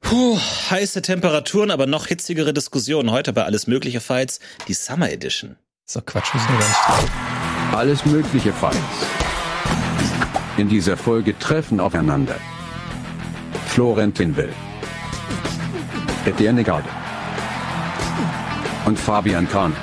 Puh, heiße Temperaturen, aber noch hitzigere Diskussionen. Heute bei Alles Mögliche Fights, die Summer Edition. So Quatsch, müssen wir gar nicht drauf. Alles mögliche Fights. In dieser Folge treffen aufeinander Florentin Will, Etienne Garde und Fabian Kahn.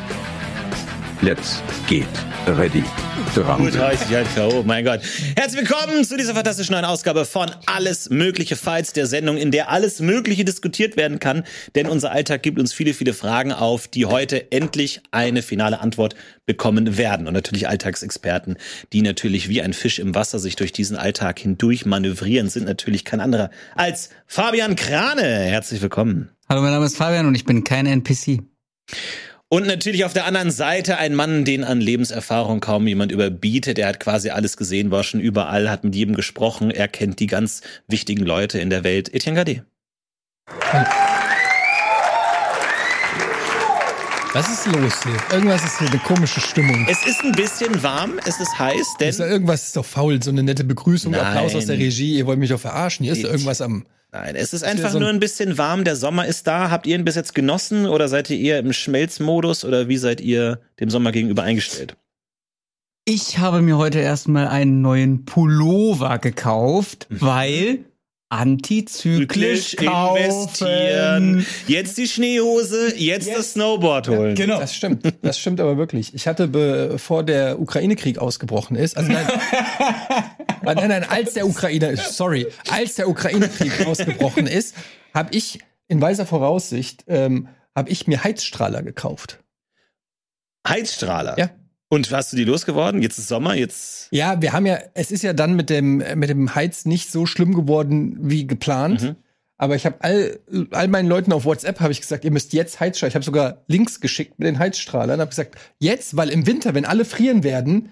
Let's get ready. Gut, heiß ich halt K.O. Mein Gott. Herzlich willkommen zu dieser fantastischen neuen Ausgabe von Alles Mögliche Fights, der Sendung, in der alles Mögliche diskutiert werden kann. Denn unser Alltag gibt uns viele, viele Fragen auf, die heute endlich eine finale Antwort bekommen werden. Und natürlich Alltagsexperten, die natürlich wie ein Fisch im Wasser sich durch diesen Alltag hindurch manövrieren, sind natürlich kein anderer als Fabian Krane. Herzlich willkommen. Hallo, mein Name ist Fabian und ich bin kein NPC. Und natürlich auf der anderen Seite ein Mann, den an Lebenserfahrung kaum jemand überbietet. Er hat quasi alles gesehen, war schon überall, hat mit jedem gesprochen. Er kennt die ganz wichtigen Leute in der Welt. Etienne Gade. Was ist los hier? Irgendwas ist hier eine komische Stimmung. Es ist ein bisschen warm, es ist heiß, denn... Ist da irgendwas ist doch faul, so eine nette Begrüßung, Nein. Applaus aus der Regie, ihr wollt mich doch verarschen. Hier ist da irgendwas am... Nein, es ist einfach so ein- nur ein bisschen warm. Der Sommer ist da. Habt ihr ihn bis jetzt genossen oder seid ihr eher im Schmelzmodus oder wie seid ihr dem Sommer gegenüber eingestellt? Ich habe mir heute erstmal einen neuen Pullover gekauft, Mhm. weil antizyklisch investieren. Jetzt die Schneehose, jetzt das Snowboard holen. Genau. Das stimmt, das stimmt aber wirklich. Ich hatte, bevor der Ukraine-Krieg ausgebrochen ist, also nein, nein, nein, als der Ukraine, sorry, als der Ukraine-Krieg ausgebrochen ist, habe ich in weiser Voraussicht, ähm, habe ich mir Heizstrahler gekauft. Heizstrahler. Ja. Und hast du die losgeworden? Jetzt ist Sommer, jetzt. Ja, wir haben ja, es ist ja dann mit dem, mit dem Heiz nicht so schlimm geworden wie geplant. Mhm. Aber ich habe all, all meinen Leuten auf WhatsApp habe ich gesagt, ihr müsst jetzt Heizstrahler. Ich habe sogar Links geschickt mit den Heizstrahlern. Habe gesagt, jetzt, weil im Winter, wenn alle frieren werden,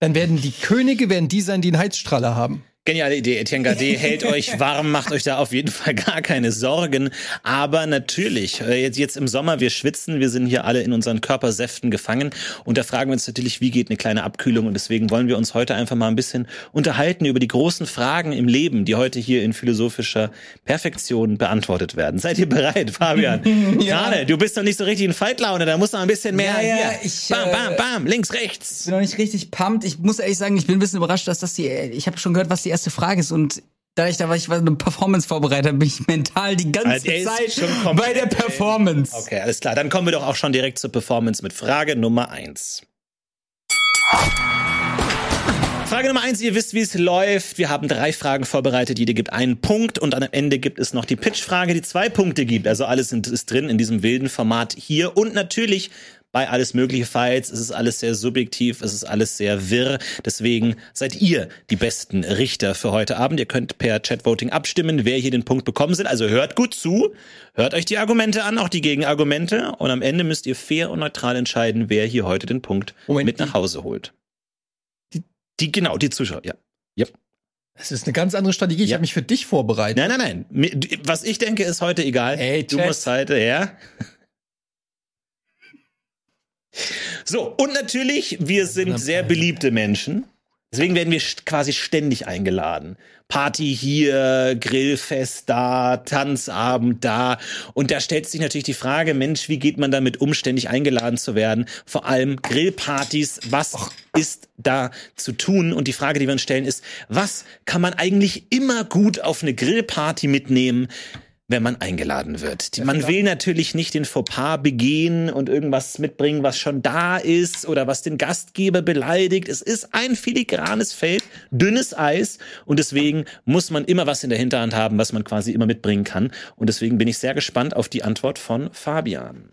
dann werden die Könige werden die sein, die einen Heizstrahler haben. Geniale Idee. Etienne Gade hält euch warm, macht euch da auf jeden Fall gar keine Sorgen. Aber natürlich, äh, jetzt, jetzt im Sommer, wir schwitzen, wir sind hier alle in unseren Körpersäften gefangen. Und da fragen wir uns natürlich, wie geht eine kleine Abkühlung? Und deswegen wollen wir uns heute einfach mal ein bisschen unterhalten über die großen Fragen im Leben, die heute hier in philosophischer Perfektion beantwortet werden. Seid ihr bereit, Fabian? Ja. Gerade, du bist doch nicht so richtig in Faltlaune, da muss noch ein bisschen mehr Ja, ja, hier. ich, bam, äh, bam, bam, links, rechts. Ich bin noch nicht richtig pumped. Ich muss ehrlich sagen, ich bin ein bisschen überrascht, dass das die, ich habe schon gehört, was die erste Frage ist und da ich da war, ich war eine Performance vorbereitet, habe, bin ich mental die ganze Also Zeit bei der Performance. Okay, alles klar. Dann kommen wir doch auch schon direkt zur Performance mit Frage Nummer eins. Frage Nummer eins, ihr wisst, wie es läuft. Wir haben drei Fragen vorbereitet, jede gibt einen Punkt und am Ende gibt es noch die Pitch-Frage, die zwei Punkte gibt. Also alles ist drin in diesem wilden Format hier und natürlich bei alles mögliche Fights. Es ist alles sehr subjektiv, es ist alles sehr wirr. Deswegen seid ihr die besten Richter für heute Abend. Ihr könnt per Chatvoting abstimmen, wer hier den Punkt bekommen soll. Also hört gut zu, hört euch die Argumente an, auch die Gegenargumente und am Ende müsst ihr fair und neutral entscheiden, wer hier heute den Punkt Moment, mit die- nach Hause holt. Die, genau, die Zuschauer, ja. ja. Das ist eine ganz andere Strategie. Ich Ja. habe mich für dich vorbereitet. Nein, nein, nein. Was ich denke, ist heute egal. Ey, du musst heute, ja. So, und natürlich, wir sind sehr beliebte Menschen. Deswegen werden wir quasi ständig eingeladen. Party hier, Grillfest da, Tanzabend da. Und da stellt sich natürlich die Frage, Mensch, wie geht man damit um, ständig eingeladen zu werden? Vor allem Grillpartys, was ist da zu tun? Und die Frage, die wir uns stellen, ist, was kann man eigentlich immer gut auf eine Grillparty mitnehmen? Wenn man eingeladen wird. Man will natürlich nicht den Fauxpas begehen und irgendwas mitbringen, was schon da ist oder was den Gastgeber beleidigt. Es ist ein filigranes Feld, dünnes Eis und deswegen muss man immer was in der Hinterhand haben, was man quasi immer mitbringen kann. Und deswegen bin ich sehr gespannt auf die Antwort von Fabian.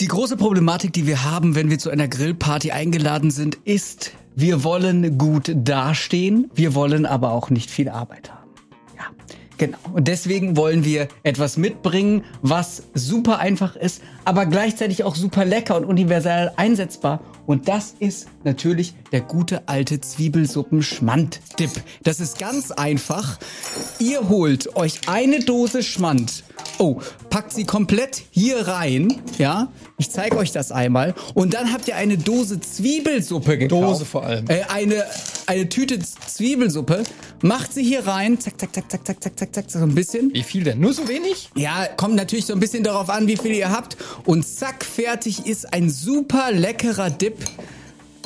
Die große Problematik, die wir haben, wenn wir zu einer Grillparty eingeladen sind, ist, wir wollen gut dastehen, wir wollen aber auch nicht viel Arbeit haben. Genau. Und deswegen wollen wir etwas mitbringen, was super einfach ist, aber gleichzeitig auch super lecker und universell einsetzbar. Und das ist natürlich der gute alte Zwiebelsuppen-Schmand-Dip. Das ist ganz einfach. Ihr holt euch eine Dose Schmand Oh, packt sie komplett hier rein, ja? Ich zeige euch das einmal. Und dann habt ihr eine Dose Zwiebelsuppe gekauft. Dose vor allem. Äh, eine, eine Tüte Zwiebelsuppe. Macht sie hier rein. Zack, zack, zack, zack, zack, zack, zack, zack, so ein bisschen. Wie viel denn? Nur so wenig? Ja, kommt natürlich so ein bisschen darauf an, wie viel ihr habt. Und zack, fertig ist ein super leckerer Dip,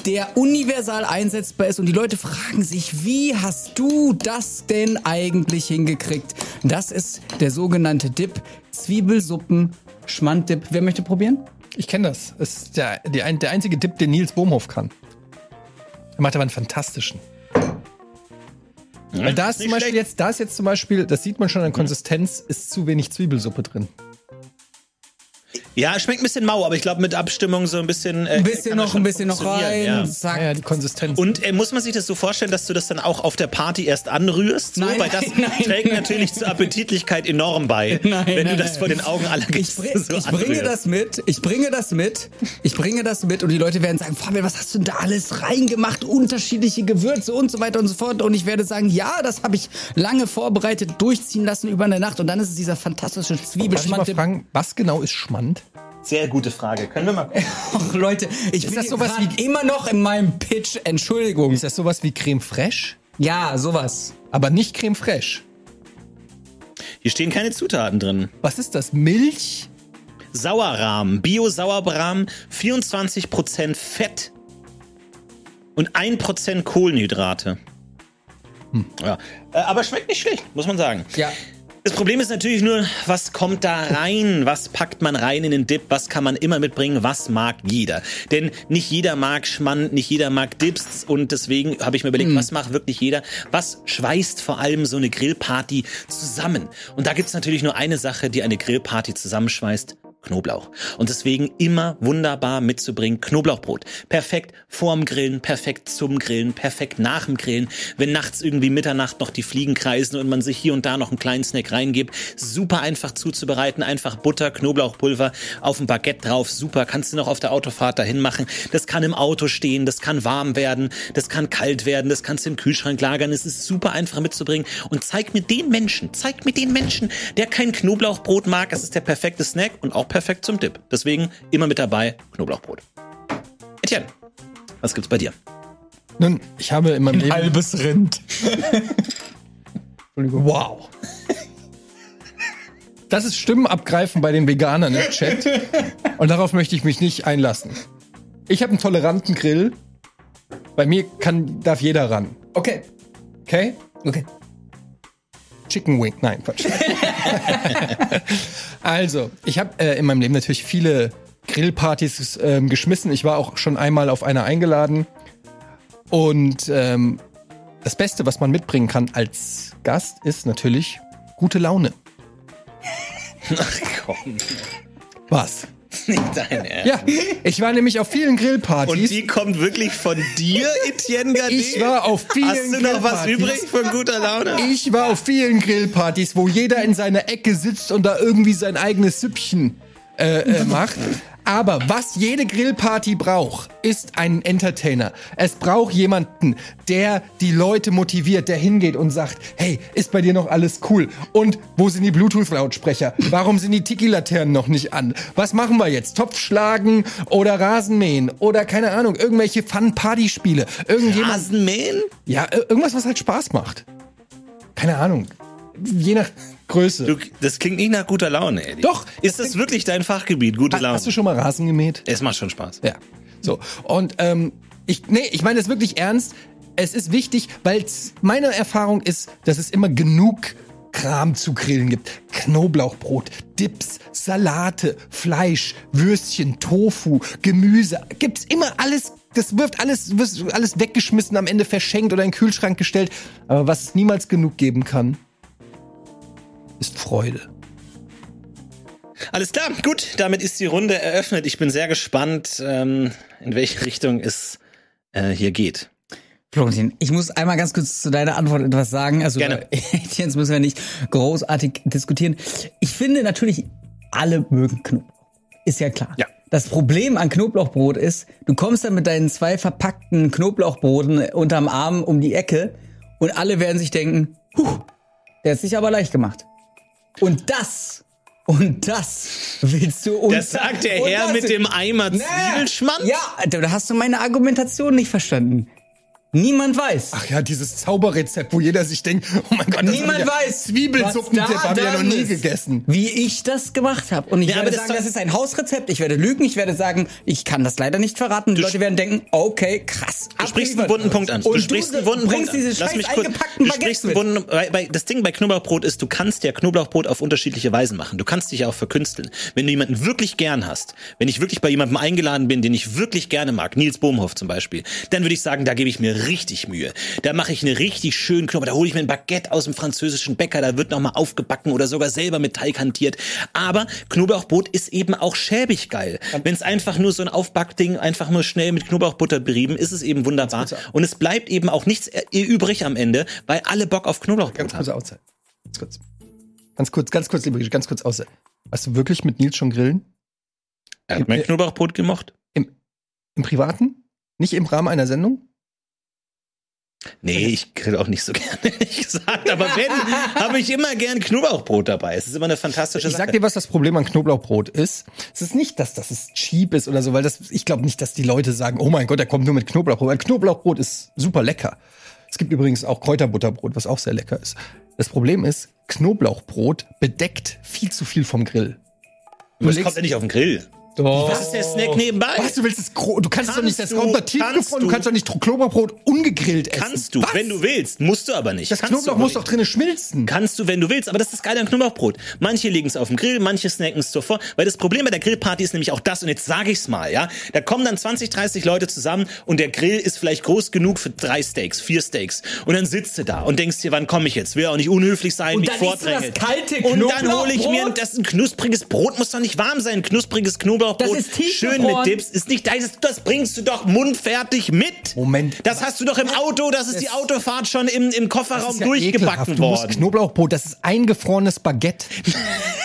der universal einsetzbar ist. Und die Leute fragen sich, wie hast du das denn eigentlich hingekriegt? Das ist der sogenannte Dip. Zwiebelsuppen, Schmanddip. Wer möchte probieren? Ich kenne das. Es ist der, ein- der einzige Dip, den Nils Bohmhoff kann. Er macht aber einen fantastischen. Weil da ist zum Beispiel schlecht. jetzt, da ist jetzt zum Beispiel, das sieht man schon an der Konsistenz, ist zu wenig Zwiebelsuppe drin. Ja, schmeckt ein bisschen mau, aber ich glaube mit Abstimmung so ein bisschen. Äh, Ein bisschen noch, ein bisschen noch rein. Ja. Zack. Ja, ja, die Konsistenz. Und äh, muss man sich das so vorstellen, dass du das dann auch auf der Party erst anrührst? So? Nein, Weil das nein, nein. trägt natürlich zur Appetitlichkeit enorm bei, Nein, wenn nein, du das nein. vor den Augen aller Ich, Gäste bring, so ich bringe anrührst. das mit, ich bringe das mit, ich bringe das mit und die Leute werden sagen, Fabian, was hast du denn da alles reingemacht? Unterschiedliche Gewürze und so weiter und so fort. Und ich werde sagen, ja, das habe ich lange vorbereitet, durchziehen lassen über eine Nacht und dann ist es dieser fantastische Darf ich mal Zwiebelschmand. fragen, was genau ist Schmand? Sehr gute Frage. Können wir mal gucken? Och, Leute, ich bin das sowas grad immer noch in meinem Pitch, Entschuldigung. Ist das sowas wie Creme fraiche? Ja, sowas. Aber nicht Creme fraiche. Hier stehen keine Zutaten drin. Was ist das? Milch? Sauerrahm, Bio-Sauerrahm, 24% Fett und 1% Kohlenhydrate. Ja, äh, aber schmeckt nicht schlecht, muss man sagen. Ja. Das Problem ist natürlich nur, was kommt da rein? Was packt man rein in den Dip? Was kann man immer mitbringen? Was mag jeder? Denn nicht jeder mag Schmand, nicht jeder mag Dips und deswegen habe ich mir überlegt, was macht wirklich jeder? Was schweißt vor allem so eine Grillparty zusammen? Und da gibt's natürlich nur eine Sache, die eine Grillparty zusammenschweißt. Knoblauch. Und deswegen immer wunderbar mitzubringen Knoblauchbrot. Perfekt vorm Grillen, perfekt zum Grillen, perfekt nach dem Grillen. Wenn nachts irgendwie Mitternacht noch die Fliegen kreisen und man sich hier und da noch einen kleinen Snack reingibt, super einfach zuzubereiten. Einfach Butter, Knoblauchpulver auf ein Baguette drauf. Super, kannst du noch auf der Autofahrt dahin machen. Das kann im Auto stehen, das kann warm werden, das kann kalt werden, das kannst du im Kühlschrank lagern. Es ist super einfach mitzubringen. Und zeig mir den Menschen, zeig mir den Menschen, der kein Knoblauchbrot mag. Es ist der perfekte Snack und auch perfekt zum Dip. Deswegen immer mit dabei Knoblauchbrot. Etienne, was gibt's bei dir? Nun, ich habe in meinem Leben. Halbes Rind. Wow. Das ist Stimmenabgreifen bei den Veganern im Chat. Und darauf möchte ich mich nicht einlassen. Ich habe einen toleranten Grill. Bei mir kann, darf jeder ran. Okay. Okay? Okay. Chicken Wing. Nein, Quatsch. also, ich habe äh, in meinem Leben natürlich viele Grillpartys ähm, geschmissen. Ich war auch schon einmal auf einer eingeladen. Und ähm, das Beste, was man mitbringen kann als Gast, ist natürlich gute Laune. Ach komm, Was? nicht dein Ernst. Ja, ich war nämlich auf vielen Und Grillpartys. die kommt wirklich von dir, Etienne Gardet? Ich war auf vielen Hast du noch was Grillpartys. übrig von guter Laune? Ich war auf vielen Grillpartys, wo jeder in seiner Ecke sitzt und da irgendwie sein eigenes Süppchen äh, äh, macht. Aber was jede Grillparty braucht, ist ein Entertainer. Es braucht jemanden, der die Leute motiviert, der hingeht und sagt, hey, ist bei dir noch alles cool? Und wo sind die Bluetooth-Lautsprecher? Warum sind die Tiki-Laternen noch nicht an? Was machen wir jetzt? Topf schlagen oder Rasenmähen oder keine Ahnung, irgendwelche Fun-Party-Spiele. Rasenmähen? ja, ir- irgendwas, was halt Spaß macht. Keine Ahnung. Je nach Größe. Du, das klingt nicht nach guter Laune, Eddie. Doch. Ist das wirklich dein Fachgebiet, gute Laune? Hast du schon mal Rasen gemäht? es macht schon Spaß. Ja. So. Und ähm, ich, nee, ich meine das wirklich ernst. Es ist wichtig, weil meine Erfahrung ist, dass es immer genug Kram zu grillen gibt. Knoblauchbrot, Dips, Salate, Fleisch, Würstchen, Tofu, Gemüse. Gibt's immer alles. Das wirft alles, wird alles weggeschmissen, am Ende verschenkt oder in den Kühlschrank gestellt. Aber was es niemals genug geben kann, ist Freude. Alles klar, gut, damit ist die Runde eröffnet. Ich bin sehr gespannt, ähm, in welche Richtung es äh, hier geht. Florentin, ich muss einmal ganz kurz zu deiner Antwort etwas sagen. Also Gerne. jetzt müssen wir nicht großartig diskutieren. Ich finde natürlich, alle mögen Knoblauch. Ist ja klar. Ja. Das Problem an Knoblauchbrot ist, du kommst dann mit deinen zwei verpackten Knoblauchbroten unterm Arm um die Ecke und alle werden sich denken, huh, der hat sich aber leicht gemacht. Und das Und das willst du uns Das sagt der Herr mit dem Eimer. Zwiebelschmand? Ja, da hast du meine Argumentation nicht verstanden. Niemand weiß. Ach ja, dieses Zauberrezept, wo jeder sich denkt, oh mein Gott, das Niemand ja weiß, Zwiebelsuppendip was da habe ich ja noch nie ist. gegessen. Wie ich das gemacht habe. Und ich Ja, werde das sagen, das ist ein Hausrezept. Ich werde lügen, ich werde sagen, ich kann das leider nicht verraten. Die Leute werden denken, okay, krass. Du sprichst einen wunden Punkt an. Du Und sprichst du einen wunden Punkt an. Lass mich kurz. Du sprichst einen wunden, weil, weil das Ding bei Knoblauchbrot ist, du kannst ja Knoblauchbrot auf unterschiedliche Weisen machen. Du kannst dich ja auch verkünsteln. Wenn du jemanden wirklich gern hast, wenn ich wirklich bei jemandem eingeladen bin, den ich wirklich gerne mag, Nils Bohmhoff zum Beispiel, dann würde ich sagen, da gebe ich mir richtig Mühe. Da mache ich eine richtig schönen Knoblauch, da hole ich mir ein Baguette aus dem französischen Bäcker, da wird nochmal aufgebacken oder sogar selber mit Teig hantiert. Aber Knoblauchbrot ist eben auch schäbig geil. Wenn es einfach nur so ein Aufbackding, einfach nur schnell mit Knoblauchbutter berieben, ist es eben wunderbar. Und es bleibt eben auch nichts äh, übrig am Ende, weil alle Bock auf Knoblauchbrot Ganz haben. kurz Auszeit. Ganz kurz. Ganz kurz, ganz kurz, liebe ganz kurz Auszeit. Hast du wirklich mit Nils schon grillen? Er hat mein Knoblauchbrot gemocht. Im Privaten? Nicht im Rahmen einer Sendung? Nee, ich grill auch nicht so gerne, ehrlich gesagt. Aber wenn, habe ich immer gern Knoblauchbrot dabei. Es ist immer eine fantastische Ich Sache. sag dir, was das Problem an Knoblauchbrot ist. Es ist nicht, dass das es cheap ist oder so, weil das, ich glaube nicht, dass die Leute sagen, oh mein Gott, der kommt nur mit Knoblauchbrot. Weil Knoblauchbrot ist super lecker. Es gibt übrigens auch Kräuterbutterbrot, was auch sehr lecker ist. Das Problem ist, Knoblauchbrot bedeckt viel zu viel vom Grill. das kommt ja nicht auf den Grill. Doch. Das ist der Snack nebenbei. Was, du willst das Gro du kannst, Kannst doch nicht, das tiefgefroren, du kannst doch nicht Knoblauchbrot ungegrillt essen. Kannst du, Was? wenn du willst. Musst du aber nicht. Das Kannst Knoblauch muss doch drinnen schmilzen. Kannst du, wenn du willst, aber das ist das Geile an Knoblauchbrot. Manche legen es auf den Grill, manche snacken es zuvor. Weil das Problem bei der Grillparty ist nämlich auch das, und jetzt sage ich's mal, ja. Da kommen dann 20, 30 Leute zusammen und der Grill ist vielleicht groß genug für drei Steaks, vier Steaks. Und dann sitzt du da und denkst dir, wann komme ich jetzt? Will ja auch nicht unhöflich sein, Und wie dann ich isst du das vordränge. kalte Und dann hole ich mir, das ist ein knuspriges Brot, muss doch nicht warm sein. Knuspriges Knoblauchbrot. Das ist tiefgefroren. Schön mit Dips. Ist nicht, das, das bringst du doch mundfertig mit. Moment. Das hast du doch im Auto, das ist die Autofahrt schon im, im Kofferraum Das ist ja durchgebacken ekelhaft. Du musst worden. Knoblauchbrot, das ist eingefrorenes Baguette.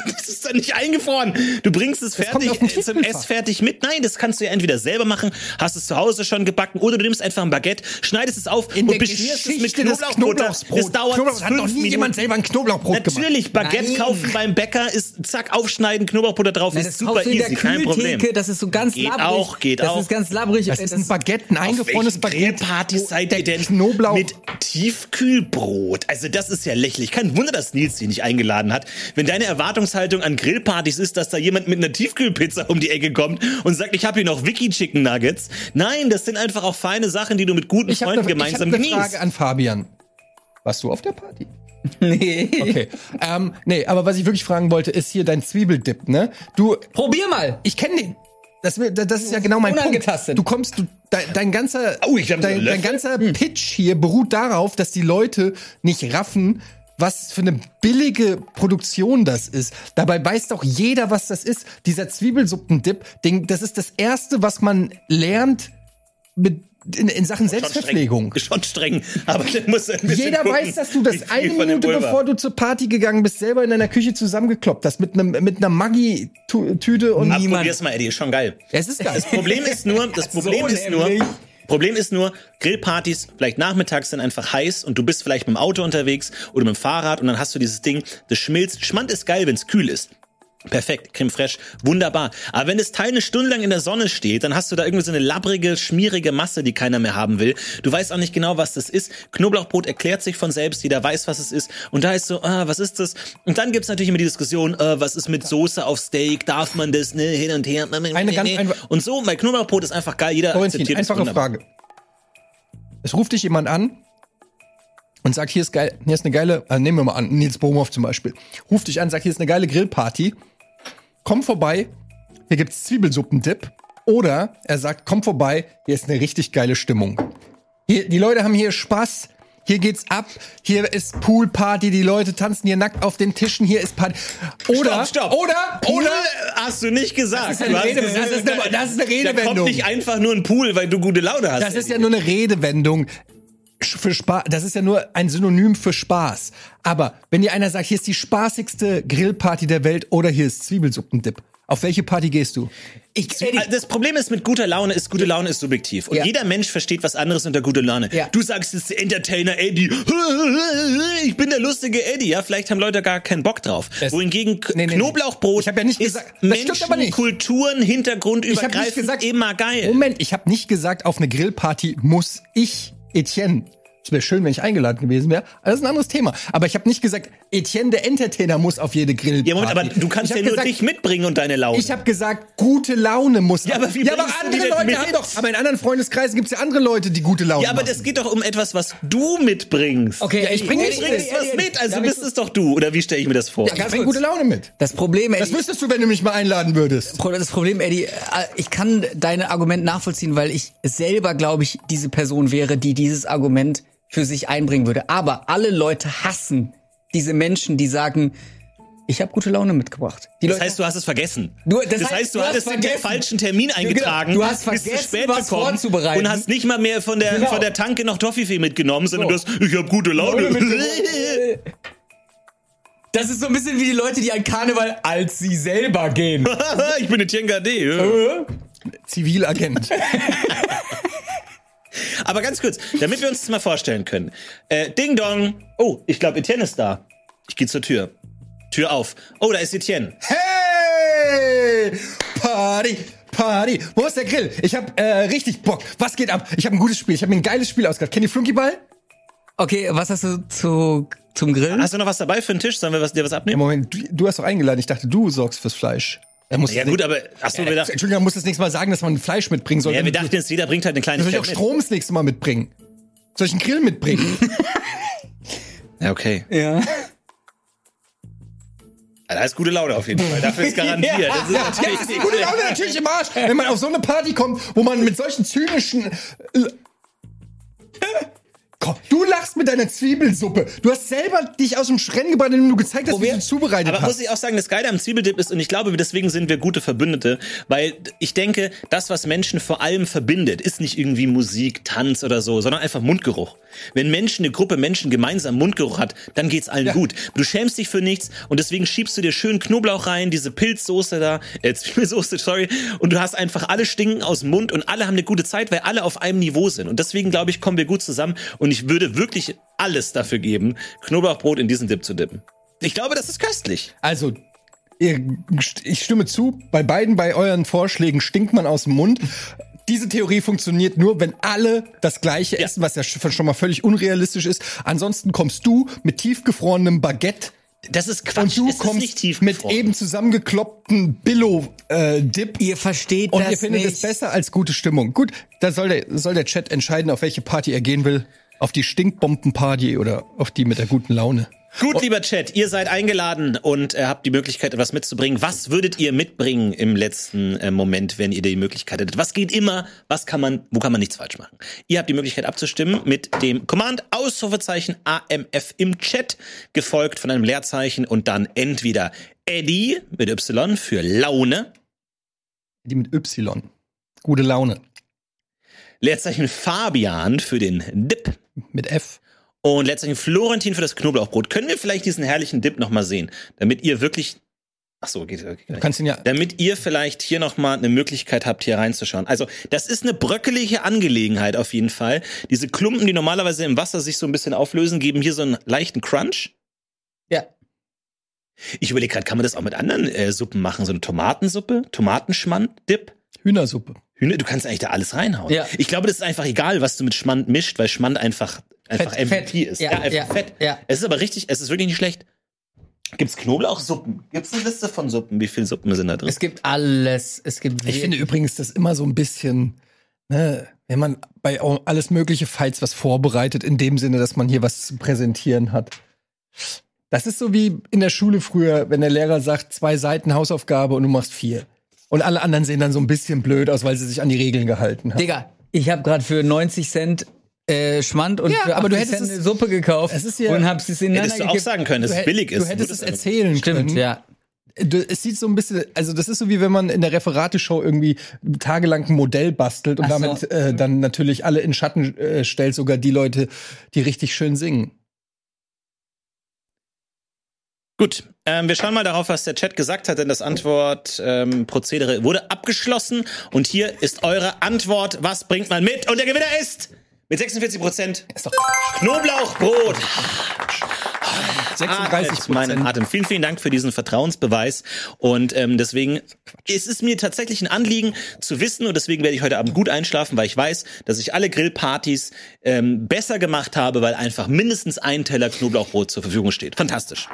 Das ist doch nicht eingefroren. Du bringst es fertig äh, zum Tiefkühlfach. Essfertig mit. Nein, das kannst du ja entweder selber machen, hast es zu Hause schon gebacken oder du nimmst einfach ein Baguette, schneidest es auf In und beschmierst es mit. Knoblauchsbrot. Das dauert Knoblauch hat noch fünf nie Minuten. jemand selber ein Knoblauchbrot gemacht. Natürlich, Baguette Nein. kaufen beim Bäcker ist zack, aufschneiden, Knoblauchbutter drauf, Nein, ist das super easy, kein Problem. Das ist so ganz Geht labbrig. auch, geht das auch. ist ganz labbrig. Das Äh, ist ein Baguette, ein eingefrorenes Baguette. Grillpartys seid ihr denn Knoblauch. mit Tiefkühlbrot? Also das ist ja lächerlich. Kein Wunder, dass Nils sie nicht eingeladen hat. Wenn deine Erwartungshaltung an Grillpartys ist, dass da jemand mit einer Tiefkühlpizza um die Ecke kommt und sagt, ich habe hier noch Wiki Chicken Nuggets. Nein, das sind einfach auch feine Sachen, die du mit guten Ich habe Freunden eine, ich hab gemeinsam eine genießt. Frage an Fabian. Warst du auf der Party? nee. Okay. ähm, nee, aber was ich wirklich fragen wollte, ist hier dein Zwiebeldip, ne? Du, Probier mal. ich kenne den. Das, das ist ja genau mein Unangetastet. Punkt. Du kommst, du, dein, dein ganzer, Oh, ich dein, dein ganzer Pitch hier beruht darauf, dass die Leute nicht raffen, was für eine billige Produktion das ist. Dabei weiß doch jeder, was das ist. Dieser Zwiebelsuppendip, das ist das erste, was man lernt mit, in, in Sachen Selbstverpflegung. Schon streng, aber dann muss er ein bisschen Jeder gucken, weiß, dass du das eine Minute bevor du zur Party gegangen bist, selber in deiner Küche zusammengekloppt hast mit einem mit einer Maggi-Tüte und Ah, probier's mal, Eddie, ist schon geil. Es ist geil. Das Problem ist nur, das Problem ist nur. Problem ist nur, Grillpartys, vielleicht nachmittags sind einfach heiß und du bist vielleicht mit dem Auto unterwegs oder mit dem Fahrrad und dann hast du dieses Ding, das schmilzt. Schmand ist geil, wenn's kühl ist. Perfekt, Creme fraiche, wunderbar. Aber wenn das Teil eine Stunde lang in der Sonne steht, dann hast du da irgendwie so eine labbrige, schmierige Masse, die keiner mehr haben will. Du weißt auch nicht genau, was das ist. Knoblauchbrot erklärt sich von selbst, jeder weiß, was es ist. Und da ist so, ah, was ist das? Und dann gibt's natürlich immer die Diskussion, äh, was ist mit Soße auf Steak? Darf man das? Ne, hin und her. Eine ganz einfach- und so, bei Knoblauchbrot ist einfach geil, jeder Florentin, akzeptiert es einfache wunderbar. Frage. Es ruft dich jemand an und sagt, hier ist geil, hier ist eine geile, also nehmen wir mal an, Nils Bohmhoff zum Beispiel, ruft dich an, sagt, hier ist eine geile Grillparty, komm vorbei, hier gibt's Zwiebelsuppendip. Oder er sagt, komm vorbei, hier ist eine richtig geile Stimmung. Hier, die Leute haben hier Spaß. Hier geht's ab. Hier ist Poolparty. Die Leute tanzen hier nackt auf den Tischen. Hier ist Party. Oder, Stopp, stopp. oder, Pool oder, hast du nicht gesagt. Das ist eine Rede- das ist eine- das ist eine Da Redewendung. kommt nicht einfach nur ein Pool, weil du gute Laune hast. Das ist ja nur eine Redewendung. Für Spaß, das ist ja nur ein Synonym für Spaß. Aber wenn dir einer sagt, hier ist die spaßigste Grillparty der Welt oder hier ist Zwiebelsuppendip. Auf welche Party gehst du? Ich, Eddie, Das Problem ist, mit guter Laune ist, gute Laune ist subjektiv. Und Ja. jeder Mensch versteht was anderes unter gute Laune. Ja. Du sagst, es ist der Entertainer Eddie. Ich bin der lustige Eddie. Ja, vielleicht haben Leute gar keinen Bock drauf. Es- Wohingegen Nee, nee, nee. Knoblauchbrot Ich hab ja nicht ist gesagt- das Menschen. Kulturen, Hintergrund übergreifend gesagt, immer geil. Moment, ich habe nicht gesagt, auf eine Grillparty muss ich, Etienne. Es wäre schön, wenn ich eingeladen gewesen wäre. Aber Das ist ein anderes Thema. Aber ich habe nicht gesagt, Etienne, der Entertainer, muss auf jede Grillparty. Ja, Moment, aber du kannst Ich ja nur gesagt, dich mitbringen und deine Laune. Ich habe gesagt, gute Laune muss. Ja, aber wie ja, aber andere die denn Leute mit? haben doch. Aber in anderen Freundeskreisen gibt's ja andere Leute, die gute Laune ja, aber machen. das geht doch um etwas, was du mitbringst. okay, Ja, ich bring Du nicht bringst was mit, also bist es doch du. Oder wie stelle ich mir das vor? ich bring gute Laune mit. Das Problem, Das Eddie, wüsstest du, wenn du mich mal einladen würdest. Das Problem, Eddie, äh, ich kann dein Argument nachvollziehen, weil ich selber, glaube ich, diese Person wäre, die dieses Argument für sich einbringen würde. Aber alle Leute hassen diese Menschen, die sagen, ich habe gute Laune mitgebracht. Die Das Leute, heißt, du hast es vergessen. Du- das das heißt, heißt, du du hast hattest den vergessen. falschen Termin eingetragen. du hast bist zu vergessen, spät was gekommen vorzubereiten. Und hast nicht mal mehr von der, Genau. von der Tanke noch Toffifee mitgenommen, sondern So. du hast, ich habe gute Laune. das ist so ein bisschen wie die Leute, die an Karneval als sie selber gehen. ich bin Etienne Gade. Äh? Zivilagent. Aber ganz kurz, damit wir uns das mal vorstellen können. Äh, Ding Dong. Oh, ich glaube, Etienne ist da. Ich gehe zur Tür. Tür auf. Oh, da ist Etienne. Hey! Party, Party. Wo ist der Grill? Ich hab äh, richtig Bock. Was geht ab? Ich habe ein gutes Spiel. Ich habe mir ein geiles Spiel ausgedacht. Kennt ihr Flunkyball? Okay, was hast du zu, zum Grillen? Hast du noch was dabei für den Tisch? Sollen wir was, dir was Ja, abnehmen? Moment, du, du hast doch eingeladen. Ich dachte, du sorgst fürs Fleisch. Er muss Ja, gut, aber achso, wir dachten, Entschuldigung, er muss das nächste Mal sagen, dass man Fleisch mitbringen soll. ja, wir dachten jetzt, jeder bringt halt eine Soll ich auch mit. Strom das nächste Mal mitbringen? Soll ich einen Grill mitbringen? Ja, okay. Ja. Da ist gute Laune auf jeden Fall. Dafür ist garantiert. Das ist ja, natürlich ist die gute Laune natürlich im Arsch. Wenn man auf so eine Party kommt, wo man mit solchen zynischen... Komm, du lachst mit deiner Zwiebelsuppe. Du hast selber dich aus dem Rennen gebracht, indem du gezeigt hast, wie du zubereitet Aber muss hast. ich auch sagen, das Geile am Zwiebeldip ist, und ich glaube, deswegen sind wir gute Verbündete, weil ich denke, das, was Menschen vor allem verbindet, ist nicht irgendwie Musik, Tanz oder so, sondern einfach Mundgeruch. Wenn Menschen, eine Gruppe Menschen gemeinsam Mundgeruch hat, dann geht's allen gut. Du schämst dich für nichts und deswegen schiebst du dir schön Knoblauch rein, diese Pilzsoße da, äh, Zwiebelsoße, sorry, und du hast einfach alle stinken aus dem Mund und alle haben eine gute Zeit, weil alle auf einem Niveau sind. Und deswegen, glaube ich, kommen wir gut zusammen und ich würde wirklich alles dafür geben, Knoblauchbrot in diesen Dip zu dippen. Ich glaube, das ist köstlich. Also, ich stimme zu, bei beiden bei euren Vorschlägen stinkt man aus dem Mund. Diese Theorie funktioniert nur, wenn alle das gleiche essen, was ja sch- schon mal völlig unrealistisch ist. Ansonsten kommst du mit tiefgefrorenem Baguette Das ist Quatsch. und du es kommst mit eben zusammengekloppten Billo-Dip. Ihr versteht und das ihr findet nicht. es besser als gute Stimmung. Gut, da soll der, soll der Chat entscheiden, auf welche Party er gehen will. Auf die Stinkbombenparty oder auf die mit der guten Laune. Gut, lieber Chat, ihr seid eingeladen und äh, habt die Möglichkeit, etwas mitzubringen. Was würdet ihr mitbringen im letzten äh, Moment, wenn ihr die Möglichkeit hättet? Was geht immer? Was kann man, wo kann man nichts falsch machen? Ihr habt die Möglichkeit abzustimmen mit dem Command Ausrufezeichen AMF im Chat, gefolgt von einem Leerzeichen und dann entweder Eddie mit Y für Laune, Die mit Y. Gute Laune. Leerzeichen Fabian für den Dip Mit F. und letztendlich Florentin für das Knoblauchbrot. Können wir vielleicht diesen herrlichen Dip noch mal sehen, damit ihr wirklich Ach so, geht, geht Du kannst ihn ja. damit ihr vielleicht hier noch mal eine Möglichkeit habt, hier reinzuschauen. Also, das ist eine bröckelige Angelegenheit auf jeden Fall. Diese Klumpen, die normalerweise im Wasser sich so ein bisschen auflösen, geben hier so einen leichten Crunch. Ja. Ich überlege gerade, kann man das auch mit anderen äh, Suppen machen? So eine Tomatensuppe, Tomatenschmand-Dip? Hühnersuppe. Hühner, du kannst eigentlich da alles reinhauen. Ja. Ich glaube, das ist einfach egal, was du mit Schmand mischt, weil Schmand einfach, einfach Fett, MVP Fett. ist. Ja, einfach ja, fett. ja. Es ist aber richtig, es ist wirklich nicht schlecht. Gibt's Knoblauchsuppen? Gibt's eine Liste von Suppen? Wie viele Suppen sind da drin? Es gibt alles. Es gibt Ich finde übrigens das immer so ein bisschen, ne, wenn man bei alles mögliche Fights was vorbereitet, in dem Sinne, dass man hier was zu präsentieren hat. Das ist so wie in der Schule früher, wenn der Lehrer sagt, zwei Seiten Hausaufgabe und du machst vier. Und alle anderen sehen dann so ein bisschen blöd aus, weil sie sich an die Regeln gehalten haben. Digga, ich habe gerade für 90 Cent äh, Schmand und Ja, für aber du 80 hättest Cent eine Suppe gekauft es ist ja- und hab's es ineinander Hättest du auch gekippt. sagen können, dass es billig ist. Du hättest es erzählen Stimmt, können. ja. Du, es sieht so ein bisschen, also das ist so wie wenn man in der Referateshow irgendwie tagelang ein Modell bastelt und Ach so. damit äh, dann natürlich alle in Schatten äh, stellt, sogar die Leute, die richtig schön singen. Gut, Ähm, wir schauen mal darauf, was der Chat gesagt hat, denn das Antwortprozedere ähm, wurde abgeschlossen. Und hier ist eure Antwort. Was bringt man mit? Und der Gewinner ist mit 46 Prozent Knoblauchbrot. 36 meinen Atem. Vielen, vielen Dank für diesen Vertrauensbeweis. Und ähm, deswegen ist es mir tatsächlich ein Anliegen zu wissen und deswegen werde ich heute Abend gut einschlafen, weil ich weiß, dass ich alle Grillpartys ähm, besser gemacht habe, weil einfach mindestens ein Teller Knoblauchbrot zur Verfügung steht. Fantastisch.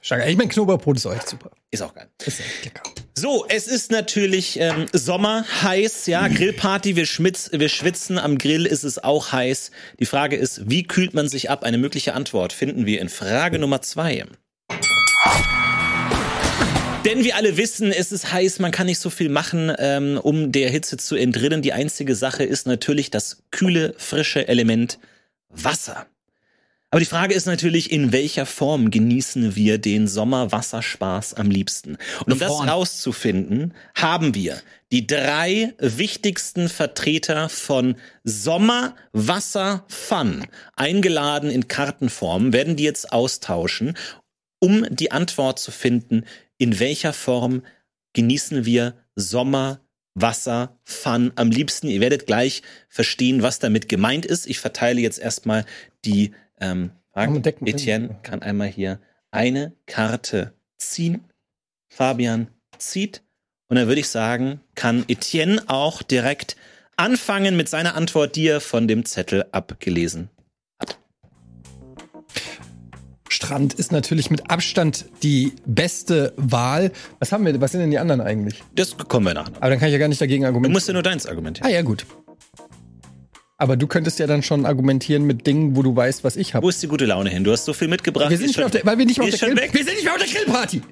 Stark. Ich mein Knoblauchbrot ist auch echt super. Ist auch geil. Ist echt lecker. So, es ist natürlich ähm, Sommer, heiß, ja, Grillparty, wir, schmitz, wir schwitzen, am Grill ist es auch heiß. Die Frage ist, wie kühlt man sich ab? Eine mögliche Antwort finden wir in Frage Nummer zwei. Denn wir alle wissen, es ist heiß, man kann nicht so viel machen, ähm, um der Hitze zu entrinnen. Die einzige Sache ist natürlich das kühle, frische Element Wasser. Aber die Frage ist natürlich, in welcher Form genießen wir den Sommerwasserspaß am liebsten? Und um das rauszufinden, haben wir die drei wichtigsten Vertreter von Sommerwasser-Fun eingeladen in Kartenform, werden die jetzt austauschen, um die Antwort zu finden, in welcher Form genießen wir Sommerwasser Fun am liebsten. Ihr werdet gleich verstehen, was damit gemeint ist. Ich verteile jetzt erstmal die ähm, Fragen. Komm, decken- Etienne kann einmal hier eine Karte ziehen. Fabian zieht. Und dann würde ich sagen, kann Etienne auch direkt anfangen mit seiner Antwort, die er von dem Zettel abgelesen Strand ist natürlich mit Abstand die beste Wahl. Was haben wir? Was sind denn die anderen eigentlich? Das kommen wir nachher. Aber dann kann ich ja gar nicht dagegen Du argumentieren. musst ja nur deins argumentieren. Ah ja, gut. Aber du könntest ja dann schon argumentieren mit Dingen, wo du weißt, was ich habe. Wo ist die gute Laune hin? Du hast so viel mitgebracht. Wir sind nicht mehr auf der, weil wir nicht mehr auf der schon Grill, wir sind nicht mehr auf der Grillparty. Gut,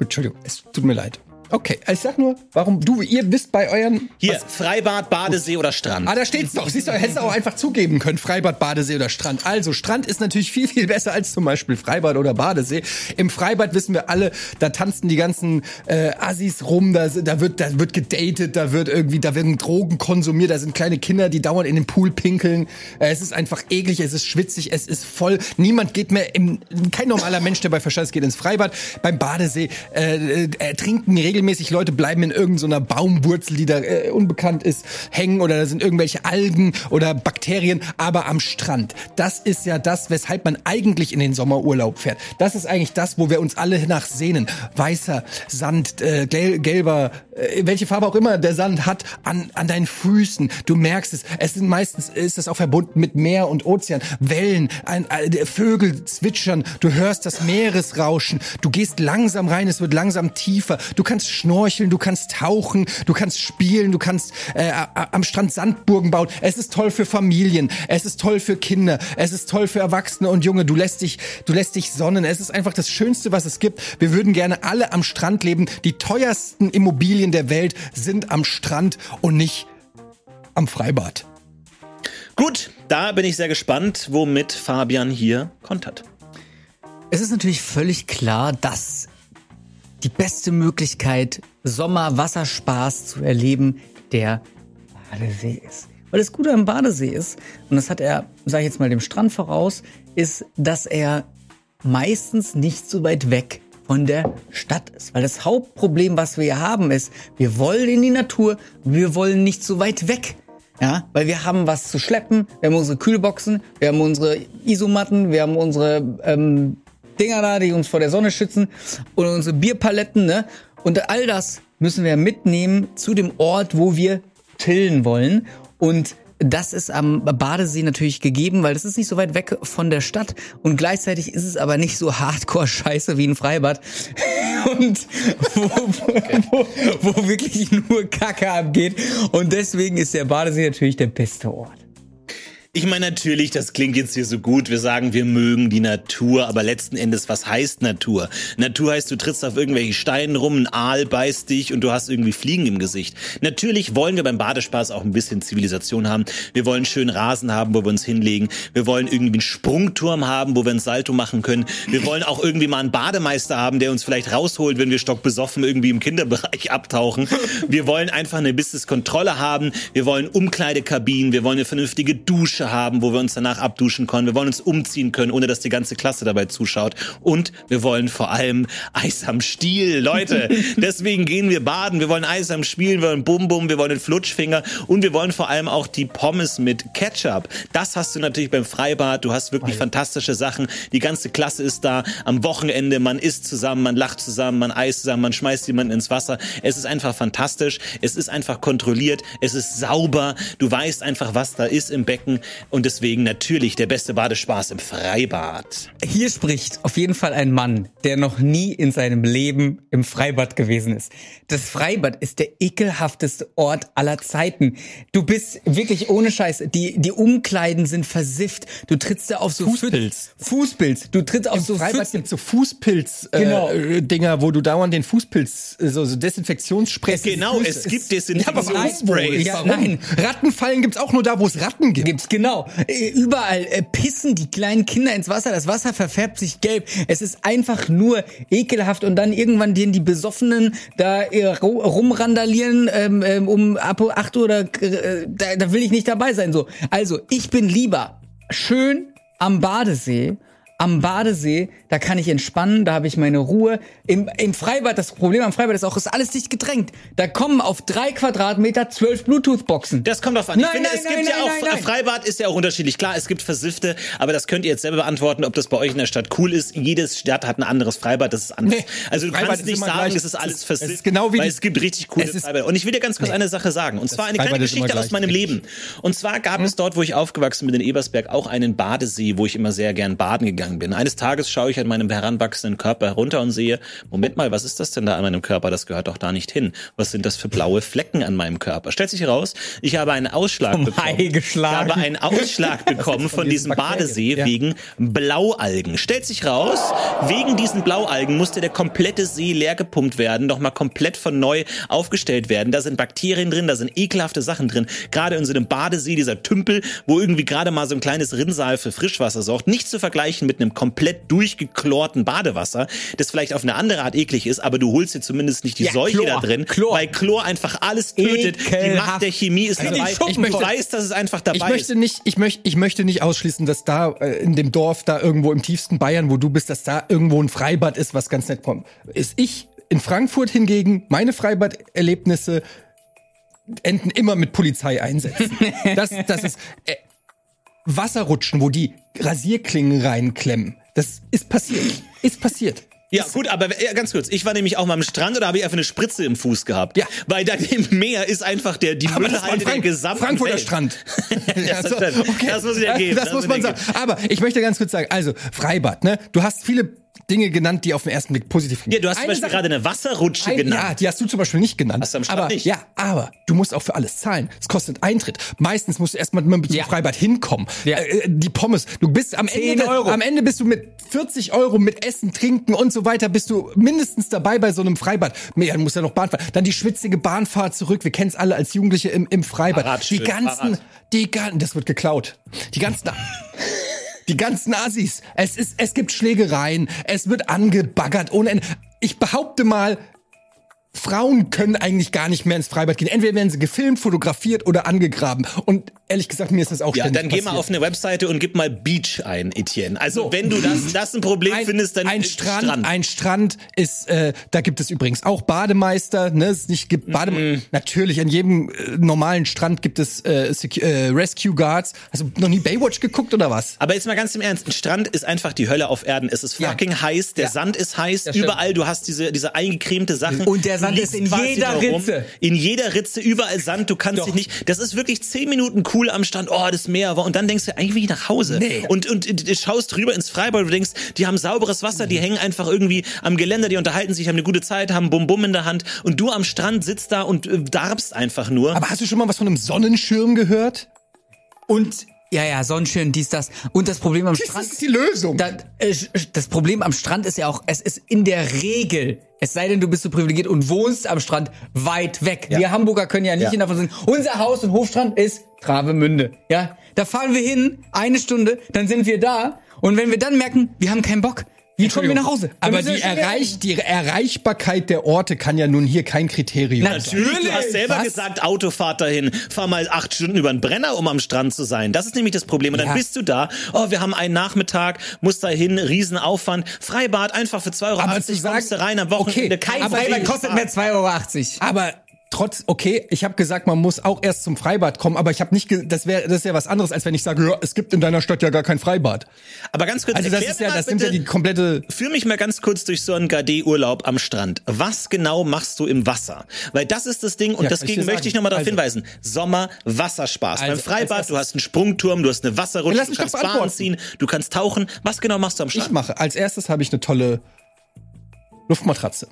Entschuldigung, es tut mir leid. Okay, ich sag nur, warum du, ihr wisst bei euren. Hier, Freibad, Badesee oder Strand. Ah, da steht's doch. Siehst du, hättest du auch einfach zugeben können. Freibad, Badesee oder Strand. Also, Strand ist natürlich viel, viel besser als zum Beispiel Freibad oder Badesee. Im Freibad wissen wir alle, da tanzen die ganzen äh, Assis rum, da, da, wird, da wird gedatet, da wird irgendwie, da werden Drogen konsumiert, da sind kleine Kinder, die dauernd in den Pool pinkeln. Äh, es ist einfach eklig, es ist schwitzig, es ist voll. Niemand geht mehr, im, kein normaler Mensch, der bei Verstand geht ins Freibad. Beim Badesee äh, äh, trinken regelmäßig Leute, bleiben in irgendeiner Baumwurzel, die da äh, unbekannt ist, hängen oder da sind irgendwelche Algen oder Bakterien, aber am Strand. Das ist ja das, weshalb man eigentlich in den Sommerurlaub fährt. Das ist eigentlich das, wo wir uns alle nach sehnen. Weißer Sand, äh, gel gelber, äh, welche Farbe auch immer der Sand hat, an, an deinen Füßen. Du merkst es. Es sind meistens ist es auch verbunden mit Meer und Ozean, Wellen, ein, äh, Vögel zwitschern. Du hörst das Meeresrauschen. Du gehst langsam rein. Es wird langsam tiefer. Du kannst schnorcheln, du kannst tauchen, du kannst spielen, du kannst äh, am Strand Sandburgen bauen. Es ist toll für Familien. Es ist toll für Kinder. Es ist toll für Erwachsene und Junge. Du lässt dich, du lässt dich sonnen. Es ist einfach das Schönste, was es gibt. Wir würden gerne alle am Strand leben. Die teuersten Immobilien der Welt sind am Strand und nicht am Freibad. Gut, da bin ich sehr gespannt, womit Fabian hier kontert. Es ist natürlich völlig klar, dass die beste Möglichkeit, Sommerwasserspaß zu erleben, der Badesee ist. Weil das Gute am Badesee ist, und das hat er, sage ich jetzt mal, dem Strand voraus, ist, dass er meistens nicht so weit weg von der Stadt ist. Weil das Hauptproblem, was wir hier haben, ist, wir wollen in die Natur, wir wollen nicht so weit weg. Ja, weil wir haben was zu schleppen, wir haben unsere Kühlboxen, wir haben unsere Isomatten, wir haben unsere ähm, Dinger da, die uns vor der Sonne schützen und unsere Bierpaletten, ne? Und all das müssen wir mitnehmen zu dem Ort, wo wir chillen wollen. Und das ist am Badesee natürlich gegeben, weil das ist nicht so weit weg von der Stadt und gleichzeitig ist es aber nicht so hardcore scheiße wie ein Freibad und wo, wo, wo wirklich nur Kacke abgeht und deswegen ist der Badesee natürlich der beste Ort. Ich meine natürlich, das klingt jetzt hier so gut. Wir sagen, wir mögen die Natur, aber letzten Endes, was heißt Natur? Natur heißt, du trittst auf irgendwelche Steinen rum, ein Aal beißt dich und du hast irgendwie Fliegen im Gesicht. Natürlich wollen wir beim Badespaß auch ein bisschen Zivilisation haben. Wir wollen schön Rasen haben, wo wir uns hinlegen. Wir wollen irgendwie einen Sprungturm haben, wo wir ein Salto machen können. Wir wollen auch irgendwie mal einen Bademeister haben, der uns vielleicht rausholt, wenn wir stockbesoffen irgendwie im Kinderbereich abtauchen. Wir wollen einfach eine Business-Kontrolle haben. Wir wollen Umkleidekabinen. Wir wollen eine vernünftige Dusche Dusche haben, wo wir uns danach abduschen können. Wir wollen uns umziehen können, ohne dass die ganze Klasse dabei zuschaut. Und wir wollen vor allem Eis am Stiel, Leute. Deswegen gehen wir baden. Wir wollen Eis am Stiel, wir wollen Bum Bum, wir wollen den Flutschfinger und wir wollen vor allem auch die Pommes mit Ketchup. Das hast du natürlich beim Freibad. Du hast wirklich fantastische Sachen. Die ganze Klasse ist da am Wochenende. Man isst zusammen, man lacht zusammen, man eist zusammen, man schmeißt jemanden ins Wasser. Es ist einfach fantastisch. Es ist einfach kontrolliert. Es ist sauber. Du weißt einfach, was da ist im Becken. Und deswegen natürlich der beste Badespaß im Freibad. Hier spricht auf jeden Fall ein Mann, der noch nie in seinem Leben im Freibad gewesen ist. Das Freibad ist der ekelhafteste Ort aller Zeiten. Du bist wirklich ohne Scheiß. Die, die Umkleiden sind versifft. Du trittst da auf so Fußpilz. Fußpilz. Du trittst auf Im so Freibad gibt so Fußpilz-Dinger, Genau. äh, Dinger, wo du dauernd den Fußpilz, äh, so, so Desinfektionsspray. Genau, es gibt Ja, aber Desinfektionssprays. Ja, nein. Rattenfallen gibt's auch nur da, wo es Ratten gibt. Gibt's genau. Äh, Überall äh, pissen die kleinen Kinder ins Wasser. Das Wasser verfärbt sich gelb. Es ist einfach nur ekelhaft und dann irgendwann den die Besoffenen da äh, ru- rumrandalieren ähm, ähm, um ab 8 Uhr. Da, da, da will ich nicht dabei sein. So, also ich bin lieber schön am Badesee. Am Badesee, da kann ich entspannen, da habe ich meine Ruhe. Im, Im Freibad, das Problem am Freibad ist auch, ist alles dicht gedrängt. Da kommen auf drei Quadratmeter zwölf Bluetooth-Boxen. Das kommt drauf an. Ich Nein, finde, nein, es gibt nein, ja nein, auch nein. Freibad ist ja auch unterschiedlich. Klar, es gibt Versiffte, aber das könnt ihr jetzt selber beantworten, ob das bei euch in der Stadt cool ist. Jede Stadt hat ein anderes Freibad, das ist anders. Nee, also du Freibad kannst nicht sagen, gleich. es ist alles versifft, es ist genau wie weil es gibt richtig coole Freibad. Und ich will dir ganz kurz eine Sache sagen. Und zwar eine kleine Freibad immer Geschichte aus meinem richtig. Leben. Und zwar gab es dort, wo ich aufgewachsen bin, in Ebersberg, auch einen Badesee, wo ich immer sehr gern baden gegangen bin. Eines Tages schaue ich an meinem heranwachsenden Körper herunter und sehe, Moment mal, was ist das denn da an meinem Körper? Das gehört doch da nicht hin. Was sind das für blaue Flecken an meinem Körper? Stellt sich heraus, ich habe einen Ausschlag Vom bekommen. Hai geschlagen. Ich habe einen Ausschlag bekommen von diesem diesen Bakterien, Badesee ja. wegen Blaualgen. Stellt sich raus, wegen diesen Blaualgen musste der komplette See leer gepumpt werden, nochmal komplett von neu aufgestellt werden. Da sind Bakterien drin, da sind ekelhafte Sachen drin. Gerade in so einem Badesee, dieser Tümpel, wo irgendwie gerade mal so ein kleines Rinnsal für Frischwasser sorgt. Nicht zu vergleichen mit einem komplett durchgeklorten Badewasser, das vielleicht auf eine andere Art eklig ist, aber du holst dir zumindest nicht die Ja, Seuche Chlor. da drin, Chlor. weil Chlor einfach alles tötet. Die Ekelhaft. Macht der Chemie ist Also, dabei. ich möchte- du weißt, dass es einfach dabei Ich möchte ist. nicht, ich möchte, ich möchte nicht ausschließen, dass da äh, in dem Dorf, da irgendwo im tiefsten Bayern, wo du bist, dass da irgendwo ein Freibad ist, was ganz nett kommt. Ist ich in Frankfurt hingegen, meine Freibad-Erlebnisse enden immer mit Polizeieinsätzen. das, das ist äh, Wasserrutschen, wo die Rasierklingen reinklemmen. Das ist passiert. Ist passiert. Ja, gut, aber ja, ganz kurz. Ich war nämlich auch mal am Strand oder habe ich einfach eine Spritze im Fuß gehabt? Ja. Weil da im Meer ist einfach der, die Aber Müllhalde der Frank gesamten Frankfurter Welt. Strand. Ja, das stimmt. Das muss ich ja geben. Das, Das muss man sagen. Aber ich möchte ganz kurz sagen, also Freibad, ne? Du hast viele Dinge genannt, die auf den ersten Blick positiv klingen. Ja, du hast zum Eine Beispiel Sache- gerade eine Wasserrutsche ein, genannt. Ja, die hast du zum Beispiel nicht genannt. Hast du am Strand aber, nicht? Ja, aber du musst auch für alles zahlen. Es kostet Eintritt. Meistens musst du erstmal mit zum Ja. Freibad hinkommen. Ja. Äh, die Pommes. Du bist am 10 Ende, Euro. am Ende bist du mit 40 Euro mit Essen, Trinken und so weiter bist du mindestens dabei bei so einem Freibad. Mehr, du musst ja noch Bahn fahren. Dann die schwitzige Bahnfahrt zurück. Wir kennen es alle als Jugendliche im, im Freibad. Fahrrad, die ganzen, Fahrrad. die ganzen, das wird geklaut. Die ganzen, die ganzen Assis. Es ist, es gibt Schlägereien. Es wird angebaggert ohne Ende. Ich behaupte mal, Frauen können eigentlich gar nicht mehr ins Freibad gehen. Entweder werden sie gefilmt, fotografiert oder angegraben. Und ehrlich gesagt, mir ist das auch Ja, dann geh mal auf eine Webseite und gib mal Beach ein, Etienne. Also wenn du das, das ein Problem ein, findest, dann ein ist Strand, ein Strand ist, äh, da gibt es übrigens auch Bademeister, ne? Es nicht gibt Bademe Natürlich, an jedem äh, normalen Strand gibt es äh, äh, Rescue Guards. Hast du noch nie Baywatch geguckt oder was? Aber jetzt mal ganz im Ernst, ein Strand ist einfach die Hölle auf Erden. Es ist Ja. fucking heiß, der Ja. Sand ist heiß, stimmt. überall du hast diese diese eingecremte Sachen. Und der Sand ist in jeder. Ritze. In jeder Ritze, überall Sand, du kannst Doch. dich nicht. Das ist wirklich zehn Minuten cool am Strand. Oh, das Meer war und dann denkst du eigentlich will ich nach Hause. Nee. Und und du schaust rüber ins Freibad, du denkst, die haben sauberes Wasser, die hängen einfach irgendwie am Geländer, die unterhalten sich, haben eine gute Zeit, haben Bum Bum in der Hand und du am Strand sitzt da und äh, darbst einfach nur. Aber hast du schon mal was von einem Sonnenschirm gehört? Und ja, ja, Sonnenschirm, dies, das. Und das Problem am Das Strand. ist die Lösung. Da, äh, das Problem am Strand ist ja auch, es ist in der Regel, es sei denn, du bist so privilegiert und wohnst am Strand weit weg. Wir Hamburger können ja nicht Ja. davon sagen, unser Haus und Hofstrand ist Travemünde. Ja, da fahren wir hin, eine Stunde, dann sind wir da. Und wenn wir dann merken, wir haben keinen Bock, Wie kommen wir nach Hause? Aber die, Erreich, die Erreichbarkeit der Orte kann ja nun hier kein Kriterium sein. Natürlich, du hast selber Was? gesagt, Autofahrt dahin, fahr mal acht Stunden über den Brenner, um am Strand zu sein. Das ist nämlich das Problem. Und dann Ja. bist du da, oh, wir haben einen Nachmittag, musst da hin, Riesenaufwand, Freibad, einfach für 2,80 Euro Aber zu sagen- kommst du rein, am Wochenende Okay, kein Aber. Freibad kostet mehr 2,80 Euro. Aber trotz, okay, ich habe gesagt, man muss auch erst zum Freibad kommen, aber ich habe nicht, das wäre, das ist ja was anderes, als wenn ich sage, ja, es gibt in deiner Stadt ja gar kein Freibad. Aber ganz kurz, Also das ist ja, das nimmt ja die komplette. Führ mich mal ganz kurz durch so einen Gade-Urlaub am Strand. Was genau machst du im Wasser? Weil das ist das Ding und Ja, ich deswegen möchte sagen. ich nochmal darauf Also- hinweisen. Sommer, Wasserspaß. Also, Beim Freibad, als du hast einen Sprungturm, du hast eine Wasserrutsche, du kannst Bahn ziehen, du kannst tauchen. Was genau machst du am Ich Strand? mache als erstes habe ich eine tolle Luftmatratze.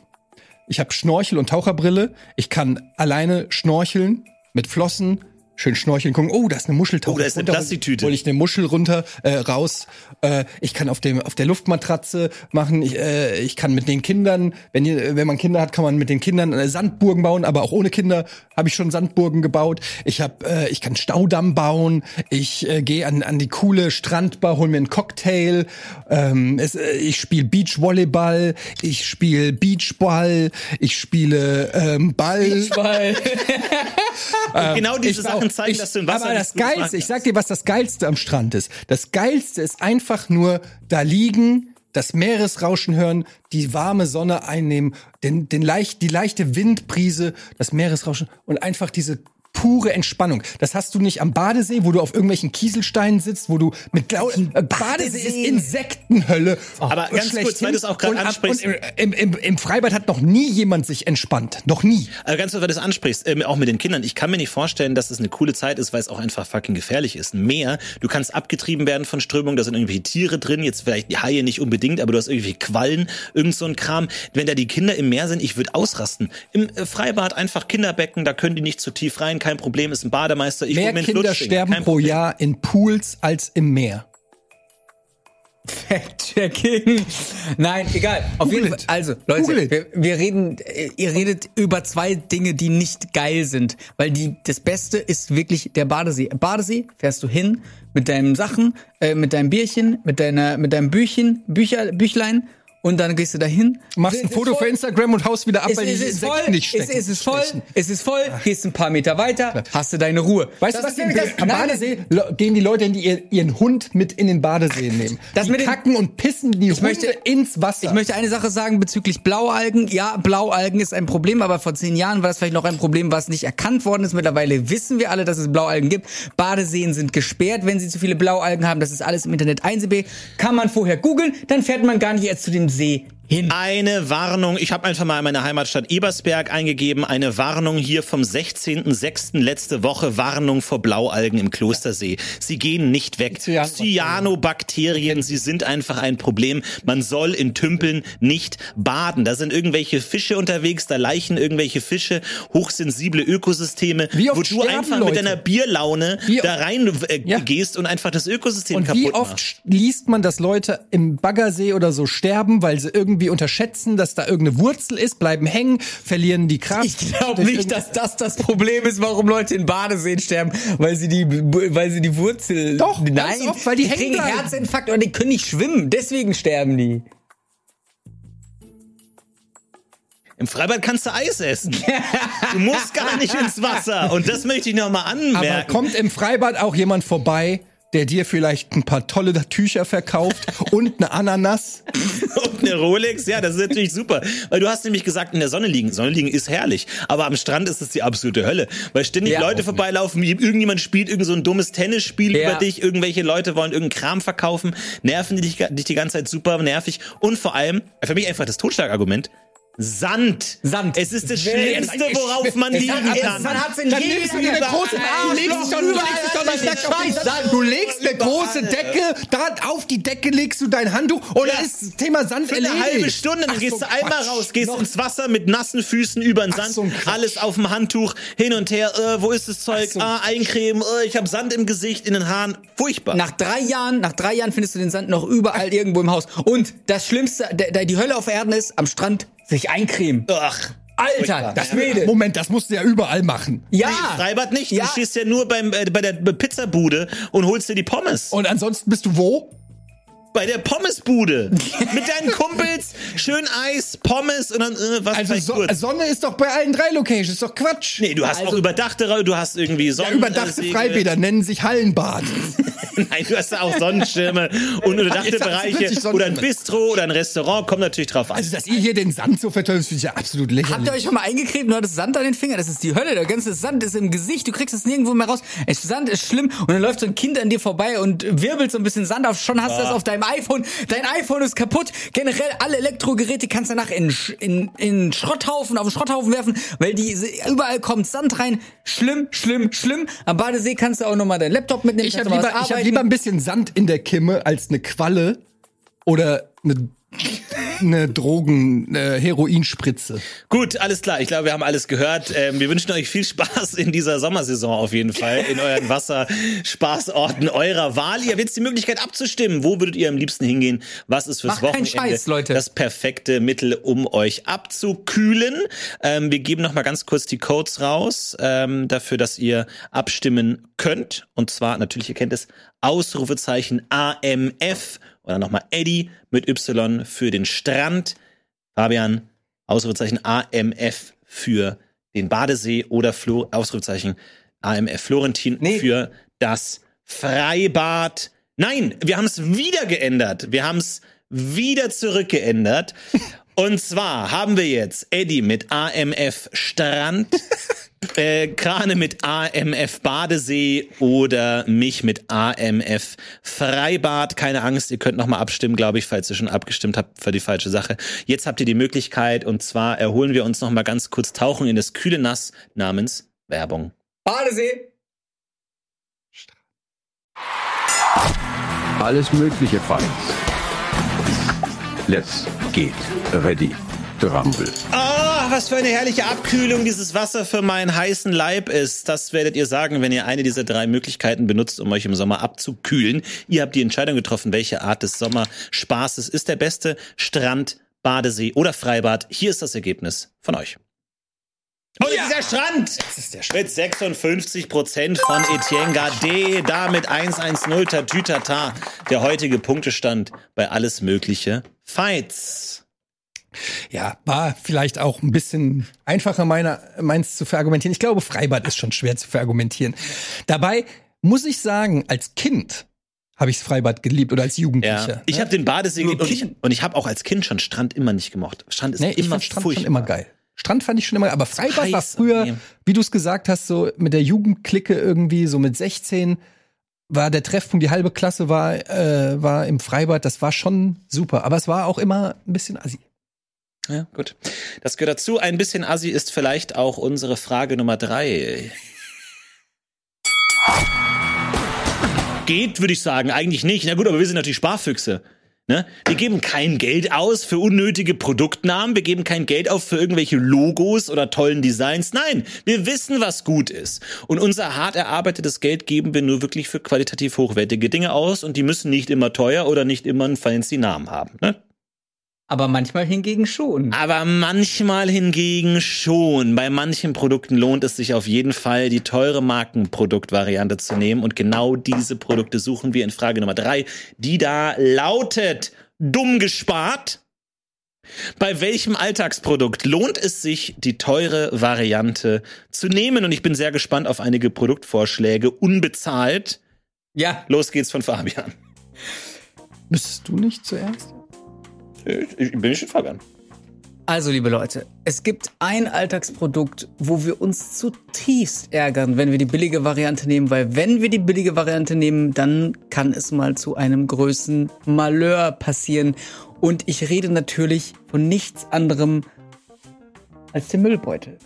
Ich habe Schnorchel und Taucherbrille. Ich kann alleine schnorcheln mit Flossen. Schön schnorcheln, gucken. Oh, da ist eine Muschel. Oh, da ist eine Plastiktüte. Hol ich eine Muschel runter, äh, raus. Äh, ich kann auf dem auf der Luftmatratze machen. Ich, äh, ich kann mit den Kindern, wenn ihr, wenn man Kinder hat, kann man mit den Kindern äh, Sandburgen bauen. Aber auch ohne Kinder habe ich schon Sandburgen gebaut. Ich habe, äh, ich kann Staudamm bauen. Ich äh, gehe an an die coole Strandbar, hol mir einen Cocktail. Ähm, es, äh, ich spiele Beachvolleyball. Ich spiele Beachball. Ich spiele ähm, Ball. Und genau diese Sachen auch. zeigen, ich, dass du im Wasser Aber das Geilste, ich sag dir, was das Geilste am Strand ist. Das Geilste ist einfach nur da liegen, das Meeresrauschen hören, die warme Sonne einnehmen, den, den leicht, die leichte Windbrise, das Meeresrauschen und einfach diese pure Entspannung. Das hast du nicht am Badesee, wo du auf irgendwelchen Kieselsteinen sitzt, wo du mit Glau äh, Badesee ist Insektenhölle. Aber ganz kurz, weil du es auch gerade ansprichst. Und im, im, Im Freibad hat noch nie jemand sich entspannt. Noch nie. Also ganz kurz, weil du das ansprichst, ähm, auch mit den Kindern. Ich kann mir nicht vorstellen, dass es eine coole Zeit ist, weil es auch einfach fucking gefährlich ist. Meer, du kannst abgetrieben werden von Strömung, da sind irgendwelche Tiere drin, jetzt vielleicht die Haie nicht unbedingt, aber du hast irgendwelche Quallen, irgend so ein Kram. Wenn da die Kinder im Meer sind, ich würde ausrasten. Im äh, Freibad einfach Kinderbecken, da können die nicht zu tief rein, kein Problem, ist ein Bademeister. Ich Mehr Kinder sterben kein pro Problem. Jahr in Pools als im Meer. Fact-checking. Nein, egal. Auf Google jeden Fall. Also, Leute, wir, wir reden, äh, ihr redet über zwei Dinge, die nicht geil sind. Weil die, das Beste ist wirklich der Badesee. Badesee fährst du hin mit deinen Sachen, äh, mit deinem Bierchen, mit deiner, mit deinem Büchchen, Bücher, Büchlein. Und dann gehst du dahin. Machst ein ist Foto für Instagram und haust wieder ab, es, weil die es ist Insekten voll, nicht es, stecken. es ist voll, es ist voll, gehst ein paar Meter weiter, hast du deine Ruhe. Weißt Das du was? ist das- am Badesee gehen die Leute, die ihr, ihren Hund mit in den Badesee nehmen. Das die mit den- kacken und pissen die Hunde möchte- ins Wasser. Ich möchte eine Sache sagen bezüglich Blaualgen. Ja, Blaualgen ist ein Problem, aber vor zehn Jahren war das vielleicht noch ein Problem, was nicht erkannt worden ist. Mittlerweile wissen wir alle, dass es Blaualgen gibt. Badeseen sind gesperrt, wenn sie zu viele Blaualgen haben. Das ist alles im Internet einsehbar. Kann man vorher googeln, dann fährt man gar nicht erst zu dem See hin. Eine Warnung, ich habe einfach mal in meine Heimatstadt Ebersberg eingegeben, eine Warnung hier vom 16.06. letzte Woche, Warnung vor Blaualgen im Klostersee. Sie gehen nicht weg. Cyanobakterien. Sie sind einfach ein Problem. Man soll in Tümpeln nicht baden. Da sind irgendwelche Fische unterwegs, da leichen irgendwelche Fische, hochsensible Ökosysteme, Wie oft wo du einfach Leute? mit deiner Bierlaune da rein äh, Ja. gehst und einfach das Ökosystem und kaputt wie oft machst. liest man, dass Leute im Baggersee oder so sterben, weil sie irgendwie unterschätzen, dass da irgendeine Wurzel ist, bleiben hängen, verlieren die Kraft. Ich glaube nicht, dass das das Problem ist, warum Leute in Badeseen sterben, weil sie die, weil sie die Wurzel. Doch, ganz nein, oft, weil die hängen kriegen bleiben. Herzinfarkt oder die können nicht schwimmen, deswegen sterben die. Im Freibad kannst du Eis essen. Du musst gar nicht ins Wasser. Und das möchte ich noch mal Aber anmerken. kommt im Freibad auch jemand vorbei, der dir vielleicht ein paar tolle Tücher verkauft und eine Ananas? Und eine Rolex, ja, das ist natürlich super. Weil du hast nämlich gesagt, in der Sonne liegen. Sonne liegen ist herrlich. Aber am Strand ist es die absolute Hölle. Weil ständig Ja. Leute vorbeilaufen, irgendjemand spielt irgend so ein dummes Tennisspiel Ja. über dich, irgendwelche Leute wollen irgendeinen Kram verkaufen, nerven dich, dich die ganze Zeit super nervig. Und vor allem, für mich einfach das Totschlagargument, Sand. Sand. Es ist das Schlimmste, worauf man liegen kann. Man hat's in Dann nimmst du eine große, du legst dich doch, du legst doch nicht Sand. Du legst eine große Decke, da auf die Decke legst du dein Handtuch und dann ist das Thema Sand Für eine halbe Stunde, dann gehst du einmal raus, gehst ins Wasser mit nassen Füßen über den Sand, alles auf dem Handtuch, hin und her, äh, wo ist das Zeug, ah, eincremen, äh, ich habe Sand im Gesicht, in den Haaren, furchtbar. Nach drei Jahren, nach drei Jahren findest du den Sand noch überall irgendwo im Haus. Und das Schlimmste, die Hölle auf Erden ist, am Strand sich eincremen. Ach. Alter, das Mädel. Moment, das musst du ja überall machen. Ja. Nee, Freibad nicht. Ja. Du stehst ja nur beim, äh, bei der Pizzabude und holst dir die Pommes. Und ansonsten bist du wo? Bei der Pommesbude. Mit deinen Kumpels, schön Eis, Pommes und dann äh, was Also so. Sonne ist doch bei allen drei Locations, ist doch Quatsch. Nee, du hast auch überdachte, du hast irgendwie Ja, Sonnen überdachte äh. Freibäder nennen sich Hallenbad. Nein, du hast da auch Sonnenschirme und überdachte Bereiche oder ein. Bistro oder ein Restaurant, kommt natürlich drauf an. Also, dass ihr hier den Sand so verteuert, finde ich ja absolut lächerlich. Habt ihr euch schon mal eingecremt und hattest Sand an den Fingern? Das ist die Hölle. Der ganze Sand ist im Gesicht. Du kriegst es nirgendwo mehr raus. Es, Sand ist schlimm. Und dann läuft so ein Kind an dir vorbei und wirbelt so ein bisschen Sand auf. Schon hast du das auf deinem iPhone. Dein iPhone ist kaputt. Generell alle Elektrogeräte kannst du danach in, in, in Schrotthaufen, auf den Schrotthaufen werfen, weil die überall kommt Sand rein. Schlimm, schlimm, schlimm. Am Badesee kannst du auch nochmal deinen Laptop mitnehmen. ich habe lieber, ich hab lieber ein bisschen Sand in der Kimme als eine Qualle oder eine, eine Drogen, eine Heroinspritze. Gut, alles klar. Ich glaube, wir haben alles gehört. Ähm, wir wünschen euch viel Spaß in dieser Sommersaison auf jeden Fall, in euren Wasserspaßorten eurer Wahl. Ihr habt jetzt die Möglichkeit abzustimmen. Wo würdet ihr am liebsten hingehen? Was ist fürs Macht Wochenende Scheiß, Leute. das perfekte Mittel, um euch abzukühlen? Ähm, wir geben noch mal ganz kurz die Codes raus ähm, dafür, dass ihr abstimmen könnt. Und zwar, natürlich, ihr kennt es, Ausrufezeichen AMF oder nochmal Eddie mit Y für den Strand. Fabian, Ausrufezeichen AMF für den Badesee oder Flo Ausrufezeichen AMF Florentin Nee. für das Freibad. Nein, wir haben es wieder geändert. Wir haben es wieder zurückgeändert. Und zwar haben wir jetzt Eddie mit AMF Strand, äh, Krane mit AMF Badesee oder mich mit AMF Freibad. Keine Angst, ihr könnt nochmal abstimmen, glaube ich, falls ihr schon abgestimmt habt für die falsche Sache. Jetzt habt ihr die Möglichkeit und zwar erholen wir uns nochmal ganz kurz tauchen in das kühle Nass namens Werbung. Badesee. Alles mögliche Fights. Let's get ready to rumble. Ah, was für eine herrliche Abkühlung dieses Wasser für meinen heißen Leib ist. Das werdet ihr sagen, wenn ihr eine dieser drei Möglichkeiten benutzt, um euch im Sommer abzukühlen. Ihr habt die Entscheidung getroffen, welche Art des Sommerspaßes ist der beste. Strand, Badesee oder Freibad. Hier ist das Ergebnis von euch. Und dieser Strand mit 56 Prozent von Etienne Gade, damit 1-1-0 Tatütata. Der heutige Punktestand bei alles mögliche Fights. Ja, war vielleicht auch ein bisschen einfacher meiner, meins zu verargumentieren. Ich glaube, Freibad ist schon schwer zu verargumentieren. Dabei muss ich sagen, als Kind habe ich das Freibad geliebt oder als Jugendlicher. Ja. Ich ne? habe den Badesee geliebt und ich, und ich habe auch als Kind schon Strand immer nicht gemocht. Strand ist nee, ich immer fand Strand furchtbar. schon immer geil. Strand fand ich schon immer, aber Freibad war früher, wie du es gesagt hast, so mit der Jugendklicke irgendwie, so mit 16 war der Treffpunkt, die halbe Klasse war, äh, war im Freibad, das war schon super, aber es war auch immer ein bisschen assi. Ja, gut. Das gehört dazu. Ein bisschen Assi ist vielleicht auch unsere Frage Nummer drei. Geht, würde ich sagen, eigentlich nicht. Na gut, aber wir sind natürlich Sparfüchse. Ne? Wir geben kein Geld aus für unnötige Produktnamen, wir geben kein Geld auf für irgendwelche Logos oder tollen Designs. Nein, wir wissen, was gut ist. Und unser hart erarbeitetes Geld geben wir nur wirklich für qualitativ hochwertige Dinge aus und die müssen nicht immer teuer oder nicht immer einen fancy Namen haben. Ne? Aber manchmal hingegen schon. Aber manchmal hingegen schon. Bei manchen Produkten lohnt es sich auf jeden Fall, die teure Markenproduktvariante zu nehmen. Und genau diese Produkte suchen wir in Frage Nummer drei, die da lautet, dumm gespart. Bei welchem Alltagsprodukt lohnt es sich, die teure Variante zu nehmen? Und ich bin sehr gespannt auf einige Produktvorschläge, unbezahlt. Ja, Los geht's von Fabian. Müsstest du nicht zuerst? Ich, bin schon Fabian. Also, liebe Leute, es gibt ein Alltagsprodukt, wo wir uns zutiefst ärgern, wenn wir die billige Variante nehmen, weil wenn wir die billige Variante nehmen, dann kann es mal zu einem größten Malheur passieren. Und ich rede natürlich von nichts anderem als dem Müllbeutel.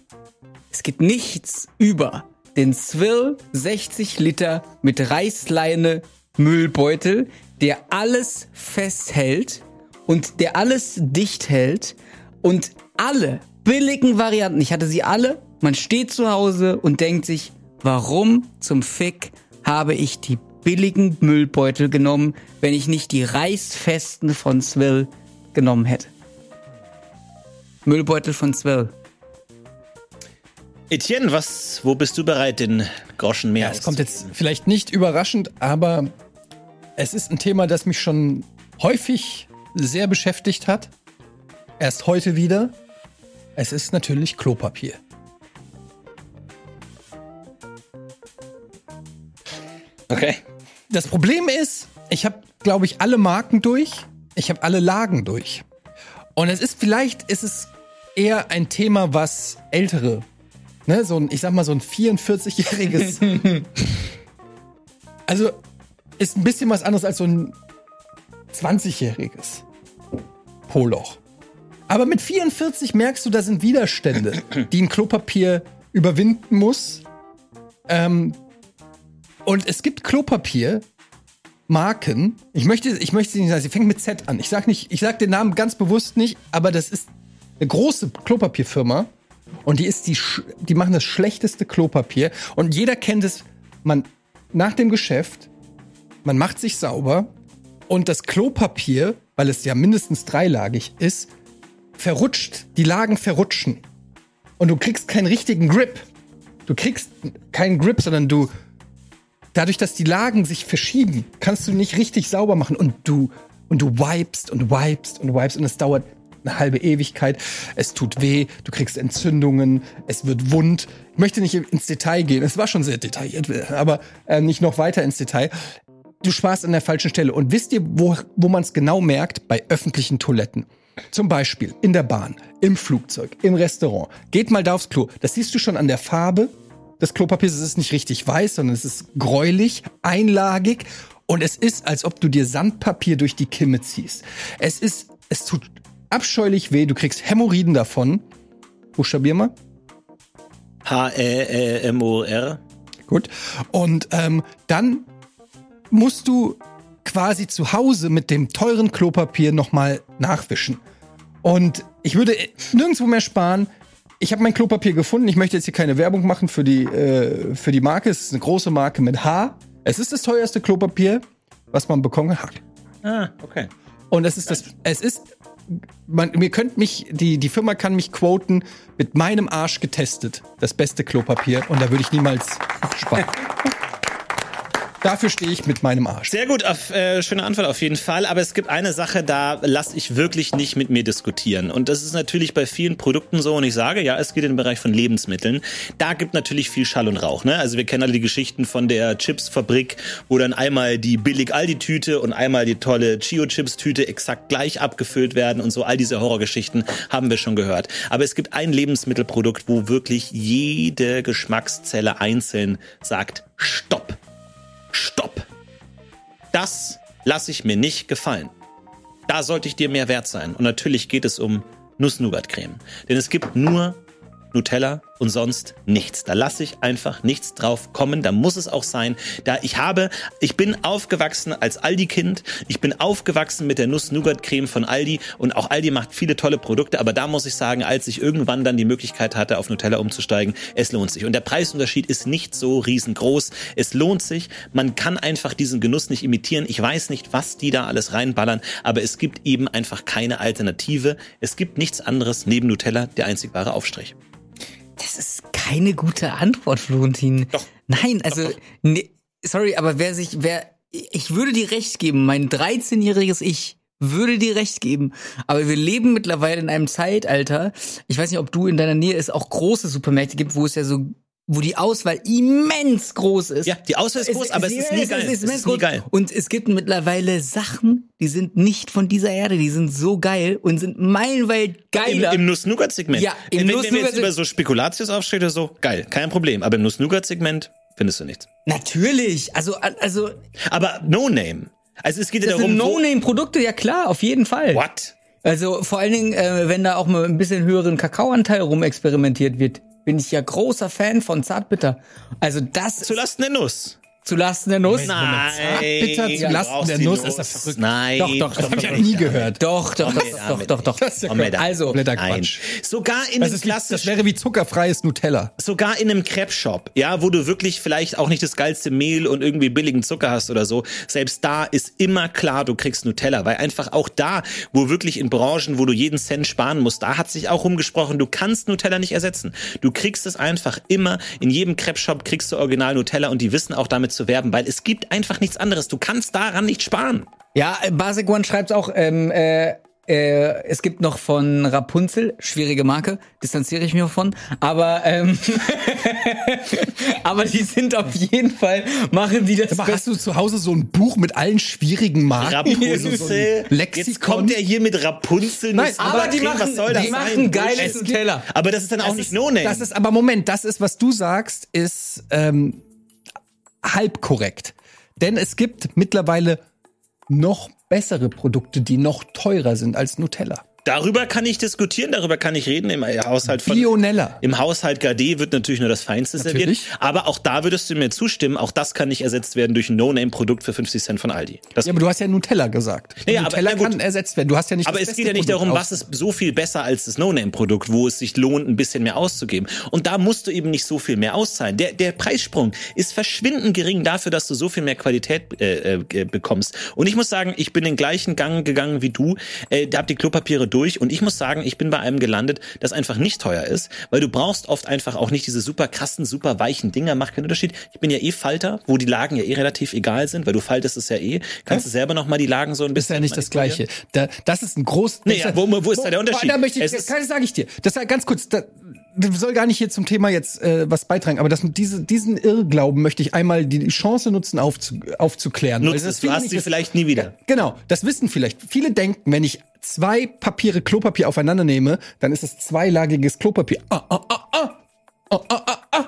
Es geht nichts über den Swill 60 Liter mit Reißleine Müllbeutel, der alles festhält und der alles dicht hält und alle billigen Varianten, ich hatte sie alle, man steht zu Hause und denkt sich, warum zum Fick habe ich die billigen Müllbeutel genommen, wenn ich nicht die reißfesten von Swill genommen hätte. Müllbeutel von Swill. Etienne, was, wo bist du bereit, den Groschen mehr Ja, es kommt jetzt vielleicht nicht überraschend, aber es ist ein Thema, das mich schon häufig sehr beschäftigt hat. Erst heute wieder. Es ist natürlich Klopapier. Okay. Das Problem ist, ich habe, glaube ich, alle Marken durch. Ich habe alle Lagen durch. Und es ist vielleicht, ist es eher ein Thema, was ältere, ne, so ein, ich sag mal, so ein 44-jähriges. also ist ein bisschen was anderes als so ein 20-jähriges Poloch. Aber mit 44 merkst du, da sind Widerstände, die ein Klopapier überwinden muss. Ähm, und es gibt Klopapier, Marken. Ich möchte, ich möchte sie nicht sagen, sie fängt mit Z an. Ich sag sag den Namen ganz bewusst nicht, aber das ist eine große Klopapierfirma und die ist die, die machen das schlechteste Klopapier und jeder kennt es. Man nach dem Geschäft, man macht sich sauber und das Klopapier, weil es ja mindestens dreilagig ist, verrutscht. Die Lagen verrutschen und du kriegst keinen richtigen Grip. Du kriegst keinen Grip, sondern du dadurch, dass die Lagen sich verschieben, kannst du nicht richtig sauber machen und du und du wipest und wipest und wipest und es dauert eine halbe Ewigkeit. Es tut weh, du kriegst Entzündungen, es wird wund. Ich möchte nicht ins Detail gehen, es war schon sehr detailliert, aber äh, nicht noch weiter ins Detail. Du sparst an der falschen Stelle. Und wisst ihr, wo, wo man es genau merkt? Bei öffentlichen Toiletten. Zum Beispiel in der Bahn, im Flugzeug, im Restaurant. Geht mal da aufs Klo. Das siehst du schon an der Farbe des Klopapiers. Es ist nicht richtig weiß, sondern es ist gräulich, einlagig. Und es ist, als ob du dir Sandpapier durch die Kimme ziehst. Es ist, es tut abscheulich weh. Du kriegst Hämorrhoiden davon. Buchstabier mal. H-E-M-O-R. Gut. Und ähm, dann musst du quasi zu Hause mit dem teuren Klopapier nochmal nachwischen. Und ich würde nirgendwo mehr sparen. Ich habe mein Klopapier gefunden. Ich möchte jetzt hier keine Werbung machen für die, äh, für die Marke. Es ist eine große Marke mit H. Es ist das teuerste Klopapier, was man bekommen hat. Ah, okay. Und es ist das, es ist, man, ihr könnt mich, die, die Firma kann mich quoten, mit meinem Arsch getestet. Das beste Klopapier. Und da würde ich niemals sparen. Dafür stehe ich mit meinem Arsch. Sehr gut, auf, äh, schöne Antwort auf jeden Fall. Aber es gibt eine Sache, da lasse ich wirklich nicht mit mir diskutieren. Und das ist natürlich bei vielen Produkten so. Und ich sage, ja, es geht in den Bereich von Lebensmitteln. Da gibt natürlich viel Schall und Rauch. Ne? Also wir kennen alle die Geschichten von der Chipsfabrik, wo dann einmal die billig Aldi-Tüte und einmal die tolle Chio-Chips-Tüte exakt gleich abgefüllt werden und so. All diese Horrorgeschichten haben wir schon gehört. Aber es gibt ein Lebensmittelprodukt, wo wirklich jede Geschmackszelle einzeln sagt, stopp. Stopp. Das lasse ich mir nicht gefallen. Da sollte ich dir mehr wert sein. Und natürlich geht es um Nuss-Nougat-Creme. Denn es gibt nur Nutella und sonst nichts. Da lasse ich einfach nichts drauf kommen. Da muss es auch sein. Da ich habe, ich bin aufgewachsen als Aldi-Kind. Ich bin aufgewachsen mit der Nuss-Nougat-Creme von Aldi. Und auch Aldi macht viele tolle Produkte. Aber da muss ich sagen, als ich irgendwann dann die Möglichkeit hatte, auf Nutella umzusteigen, es lohnt sich. Und der Preisunterschied ist nicht so riesengroß. Es lohnt sich. Man kann einfach diesen Genuss nicht imitieren. Ich weiß nicht, was die da alles reinballern. Aber es gibt eben einfach keine Alternative. Es gibt nichts anderes neben Nutella, der einzig wahre Aufstrich. Das ist keine gute Antwort, Florentin. Doch. Nein, also, Nee, sorry, aber wer sich, wer, ich würde dir recht geben, mein 13-jähriges Ich würde dir recht geben. Aber wir leben mittlerweile in einem Zeitalter, ich weiß nicht, ob du in deiner Nähe es auch große Supermärkte gibt, wo es ja so, wo die Auswahl immens groß ist. Ja, die Auswahl ist groß, aber es ist nie geil. Es immens ist nie groß. geil. Und es gibt mittlerweile Sachen, die sind nicht von dieser Erde, die sind so geil und sind meilenweit Im, geiler. im Nuss-Nougat-Segment. Ja, im wenn, wenn wir jetzt Nuss-Nougat- über so Spekulatius aufsteht oder so, geil, kein Problem. Aber im Nuss-Nougat-Segment findest du nichts. Natürlich, also, also, Aber No Name. Also es geht ja darum, No-Name-Produkte, ja klar, auf jeden Fall. what? Also vor allen Dingen, äh, wenn da auch mal ein bisschen höheren Kakaoanteil rumexperimentiert wird, bin ich ja großer Fan von Zartbitter. Also das Zulasten der Nuss. Zulasten der Nuss. Nein. Zartbitter du zulasten brauchst der Nuss, ist das verrückt. Nein. Doch, doch, Das habe ich nie gehört. Doch, doch, doch, doch, doch, doch. Das ist ja. Also, Nein. Sogar in Das, einem ist wie, das klassischen wäre wie zuckerfreies Nutella. sogar in einem Crepe-Shop, ja, wo du wirklich vielleicht auch nicht das geilste Mehl und irgendwie billigen Zucker hast oder so, selbst da ist immer klar, du kriegst Nutella, weil einfach auch da, wo wirklich in Branchen, wo du jeden Cent sparen musst, da hat sich auch rumgesprochen, du kannst Nutella nicht ersetzen. Du kriegst es einfach immer, in jedem Crepe-Shop kriegst du Original Nutella und die wissen auch damit damit zu werben, weil es gibt einfach nichts anderes. Du kannst daran nicht sparen. Ja, äh, Basic One schreibt auch, ähm, äh, äh, es gibt noch von Rapunzel, schwierige Marke, distanziere ich mich von, aber ähm, aber die sind auf jeden Fall, machen die das Aber hast du zu Hause so ein Buch mit allen schwierigen Marken? Rapunzel. So? Jetzt kommt er hier mit Rapunzel. Nein, aber die machen, was soll das die machen sein? geiles. Nutella. Aber das ist dann auch nicht No-Name. Das ist aber Moment, das ist, was du sagst, ist ähm, halb korrekt. Denn es gibt mittlerweile noch bessere Produkte, die noch teurer sind als Nutella. Darüber kann ich diskutieren, darüber kann ich reden im Haushalt von. Bionella. Im Haushalt Gade wird natürlich nur das Feinste Natürlich. serviert. Aber auch da würdest du mir zustimmen, auch das kann nicht ersetzt werden durch ein No-Name-Produkt für 50 Cent von Aldi. Das Ja, aber du hast ja Nutella gesagt. Und Ja, aber- Nutella gut. kann ersetzt werden. Du hast ja nicht Aber es geht ja nicht Produkt darum, was ist so viel besser als das No-Name-Produkt, wo es sich lohnt, ein bisschen mehr auszugeben. Und da musst du eben nicht so viel mehr auszahlen. Der, der Preissprung ist verschwindend gering dafür, dass du so viel mehr Qualität äh, äh, bekommst. Und ich muss sagen, ich bin den gleichen Gang gegangen wie du. Äh, da habt die Klopapiere durch. Und ich muss sagen, ich bin bei einem gelandet, das einfach nicht teuer ist, weil du brauchst oft einfach auch nicht diese super krassen, super weichen Dinger. Macht keinen Unterschied. Ich bin ja eh Falter, wo die Lagen ja eh relativ egal sind, weil du faltest es ja eh. Kannst du selber noch mal die Lagen so ein ist bisschen ja nicht das. Gleiche. Da, das ist ein groß. Nee, das ja, wo- wo ist da der Unterschied? Da möchte ich, Es ist- das sage ich dir. Das ist ganz kurz. Da, soll gar nicht hier zum Thema jetzt äh, was beitragen, aber das, diese, diesen Irrglauben möchte ich einmal die Chance nutzen, aufzu, aufzuklären. Nutzt das es, du hast sie vielleicht nie wieder. Genau, das wissen vielleicht. Viele denken, wenn ich zwei Papiere Klopapier aufeinander nehme, dann ist es zweilagiges Klopapier. Ah, ah, ah, ah. Ah, ah, ah, ah.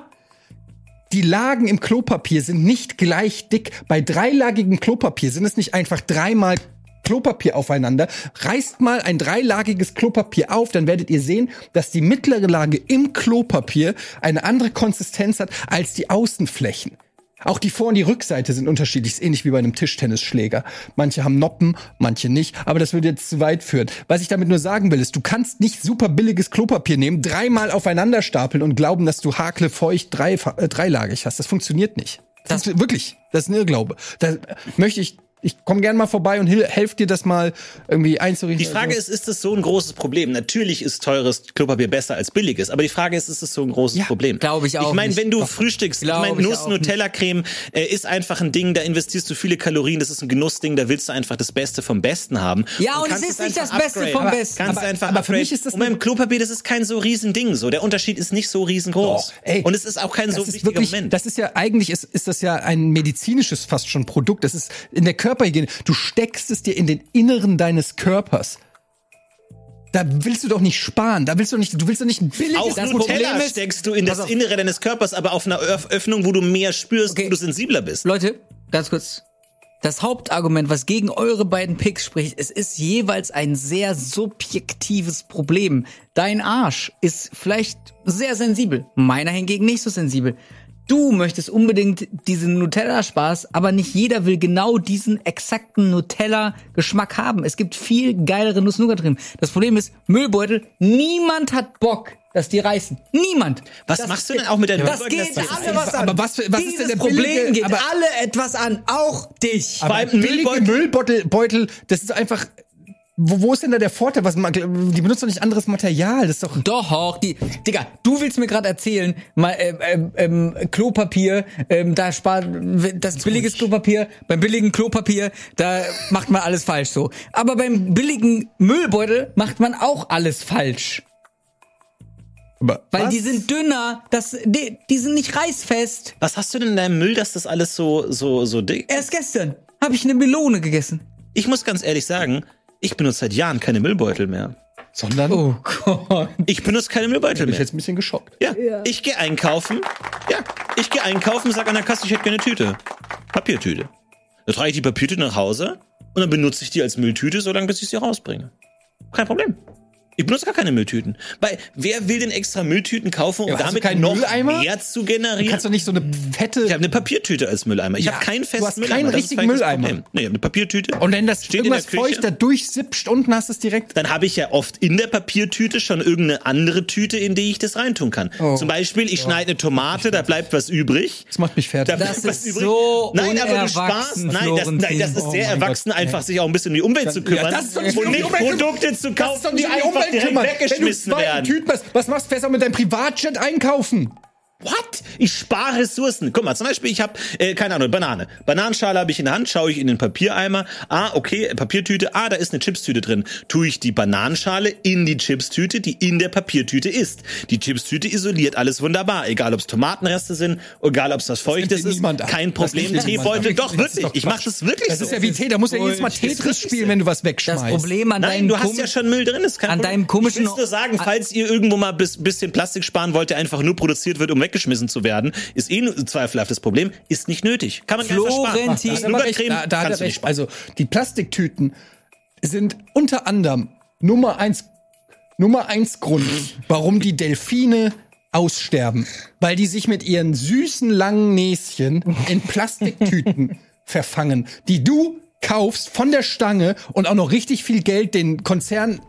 Die Lagen im Klopapier sind nicht gleich dick. Bei dreilagigem Klopapier sind es nicht einfach dreimal Klopapier aufeinander. Reißt mal ein dreilagiges Klopapier auf, dann werdet ihr sehen, dass die mittlere Lage im Klopapier eine andere Konsistenz hat als die Außenflächen. Auch die Vor- und die Rückseite sind unterschiedlich, ist ähnlich wie bei einem Tischtennisschläger. Manche haben Noppen, manche nicht, aber das würde jetzt zu weit führen. Was ich damit nur sagen will, ist, du kannst nicht super billiges Klopapier nehmen, dreimal aufeinander stapeln und glauben, dass du Hakle feucht drei, äh, dreilagig hast. Das funktioniert nicht. Das Funktio- wirklich, das ist ein Irrglaube. Da möchte ich, ich komme gern mal vorbei und hil- helf dir das mal irgendwie einzurichten. Die Frage ist, ist das so ein großes Problem? Natürlich ist teures Klopapier besser als billiges, aber die Frage ist, ist es so ein großes Ja, Problem? glaub ich auch Ich meine, wenn du Doch. frühstückst, ich meine, Nuss Nutella Creme äh, ist einfach ein Ding, da investierst du viele Kalorien, das ist ein Genussding, da willst du einfach das Beste vom Besten haben. Ja, Du und es ist nicht das Beste upgraden. vom Besten. Kannst Aber- einfach aber für mich ist das Und beim Klopapier, das ist kein so riesen Ding, so. Der Unterschied ist nicht so riesengroß. Doch, ey, und es ist auch kein das so wichtiger wirklich, Moment. Das ist ja eigentlich ist, ist das ja ein medizinisches fast schon Produkt. Das ist in der Körperhygiene. Du steckst es dir in den Inneren deines Körpers. Da willst du doch nicht sparen. Da willst du nicht. Du willst doch nicht ein billiges auch das Nutella Problem ist- steckst du in das. Innere deines Körpers, aber auf einer Öff- Öffnung, wo du mehr spürst, Okay. wo du sensibler bist. Leute, ganz kurz. Das Hauptargument, was gegen eure beiden Picks spricht, es ist jeweils ein sehr subjektives Problem. Dein Arsch ist vielleicht sehr sensibel, meiner hingegen nicht so sensibel. Du möchtest unbedingt diesen Nutella-Spaß, aber nicht jeder will genau diesen exakten Nutella-Geschmack haben. Es gibt viel geilere nuss nougat creme Das Problem ist, Müllbeutel, niemand hat Bock, dass die reißen. Niemand. Was das, machst du denn auch mit deinem Das Müllbeutel? geht Das alle was an. aber was für- was ist denn der Problem billige- geht aber- alle etwas an, auch dich. Aber billige Müllbeutel- Müllbeutel, Beutel, das ist einfach. Wo, wo ist denn da der Vorteil? Was, man- die benutzen doch nicht anderes Material. Das ist doch. Doch, die, Digga, du willst mir gerade erzählen, mal, ähm, ähm, ähm, Klopapier, ähm, da spart das billiges Klopapier, beim billigen Klopapier, da macht man alles falsch so. Aber beim billigen Müllbeutel macht man auch alles falsch. Aber Weil was? die sind dünner, das, die, die sind nicht reißfest. Was hast du denn in deinem Müll, dass das alles so, so, so dick? Erst gestern habe ich eine Melone gegessen. Ich muss ganz ehrlich sagen, ich benutze seit Jahren keine Müllbeutel mehr. Sondern. Oh Gott. Ich benutze keine Müllbeutel bin ich mehr. jetzt ein bisschen geschockt. Ja, ich gehe einkaufen. Ja, ich gehe einkaufen, sag an der Kasse, ich hätte gerne eine Tüte. Papiertüte. Dann trage ich die Papiertüte nach Hause und dann benutze ich die als Mülltüte, solange bis ich sie rausbringe. Kein Problem. Ich benutze gar keine Mülltüten. Weil wer will denn extra Mülltüten kaufen, um Ja, hast du damit keinen noch Mülleimer? mehr zu Du generieren? kannst doch nicht so eine fette. ich habe eine Papiertüte als Mülleimer. Ich Ja, habe keinen du festen hast Mülleimer. keinen Das richtigen das Mülleimer. Nee, ich habe eine Papiertüte. und wenn das steht irgendwas feucht da durchsippt unten hast du es direkt. dann habe ich ja oft in der Papiertüte schon irgendeine andere Tüte, in die ich das reintun kann. Oh. Zum Beispiel, ich schneide eine Tomate, da bleibt was übrig. Das macht mich fertig. Da Das bleibt was ist so Nein, aber du unerwachsen, sparst. Nein, das, nein, das ist sehr Oh mein erwachsen, Gott, einfach sich auch ein bisschen um die Umwelt zu kümmern das ist doch nicht und um nicht Produkte zu Das ist kaufen, doch die nicht die einfach Umwelt direkt kümmern. Wenn du weggeschmissen werden. Tüten hast, was machst du? Fährst auch mit deinem Privatjet einkaufen? What? Ich spare Ressourcen. Guck mal, zum Beispiel, ich habe, äh, keine Ahnung, Banane. Bananenschale habe ich in der Hand, schaue ich in den Papiereimer. Ah, okay, Papiertüte. Ah, da ist eine Chipstüte drin. Tue ich die Bananenschale in die Chipstüte, die in der Papiertüte ist. Die Chipstüte isoliert alles wunderbar. Egal, ob es Tomatenreste sind, egal, ob es was Feuchtes ist. Kein Problem. Teebeutel. Doch, wirklich. doch Ich mache das wirklich Das so. ist ja wie Tee, da muss ja jedes Mal. Tetris spielen, wenn du was wegschmeißt. Das Problem an Nein, deinem du hast ja schon Müll drin. Ist kein an Problem. deinem komischen- Ich will nur sagen, falls ihr irgendwo mal bis bisschen Plastik sparen wollt, der einfach nur produziert wird, um weggeschmissen zu werden, ist eh ein zweifelhaftes Problem. Ist nicht nötig. Kann man nicht einfach sparen. Florentin. Da da, hat er nicht recht. Also die Plastiktüten sind unter anderem Nummer eins, Nummer eins Grund, warum die Delfine aussterben, weil die sich mit ihren süßen langen Näschen in Plastiktüten verfangen, die du kaufst von der Stange und auch noch richtig viel Geld den Konzern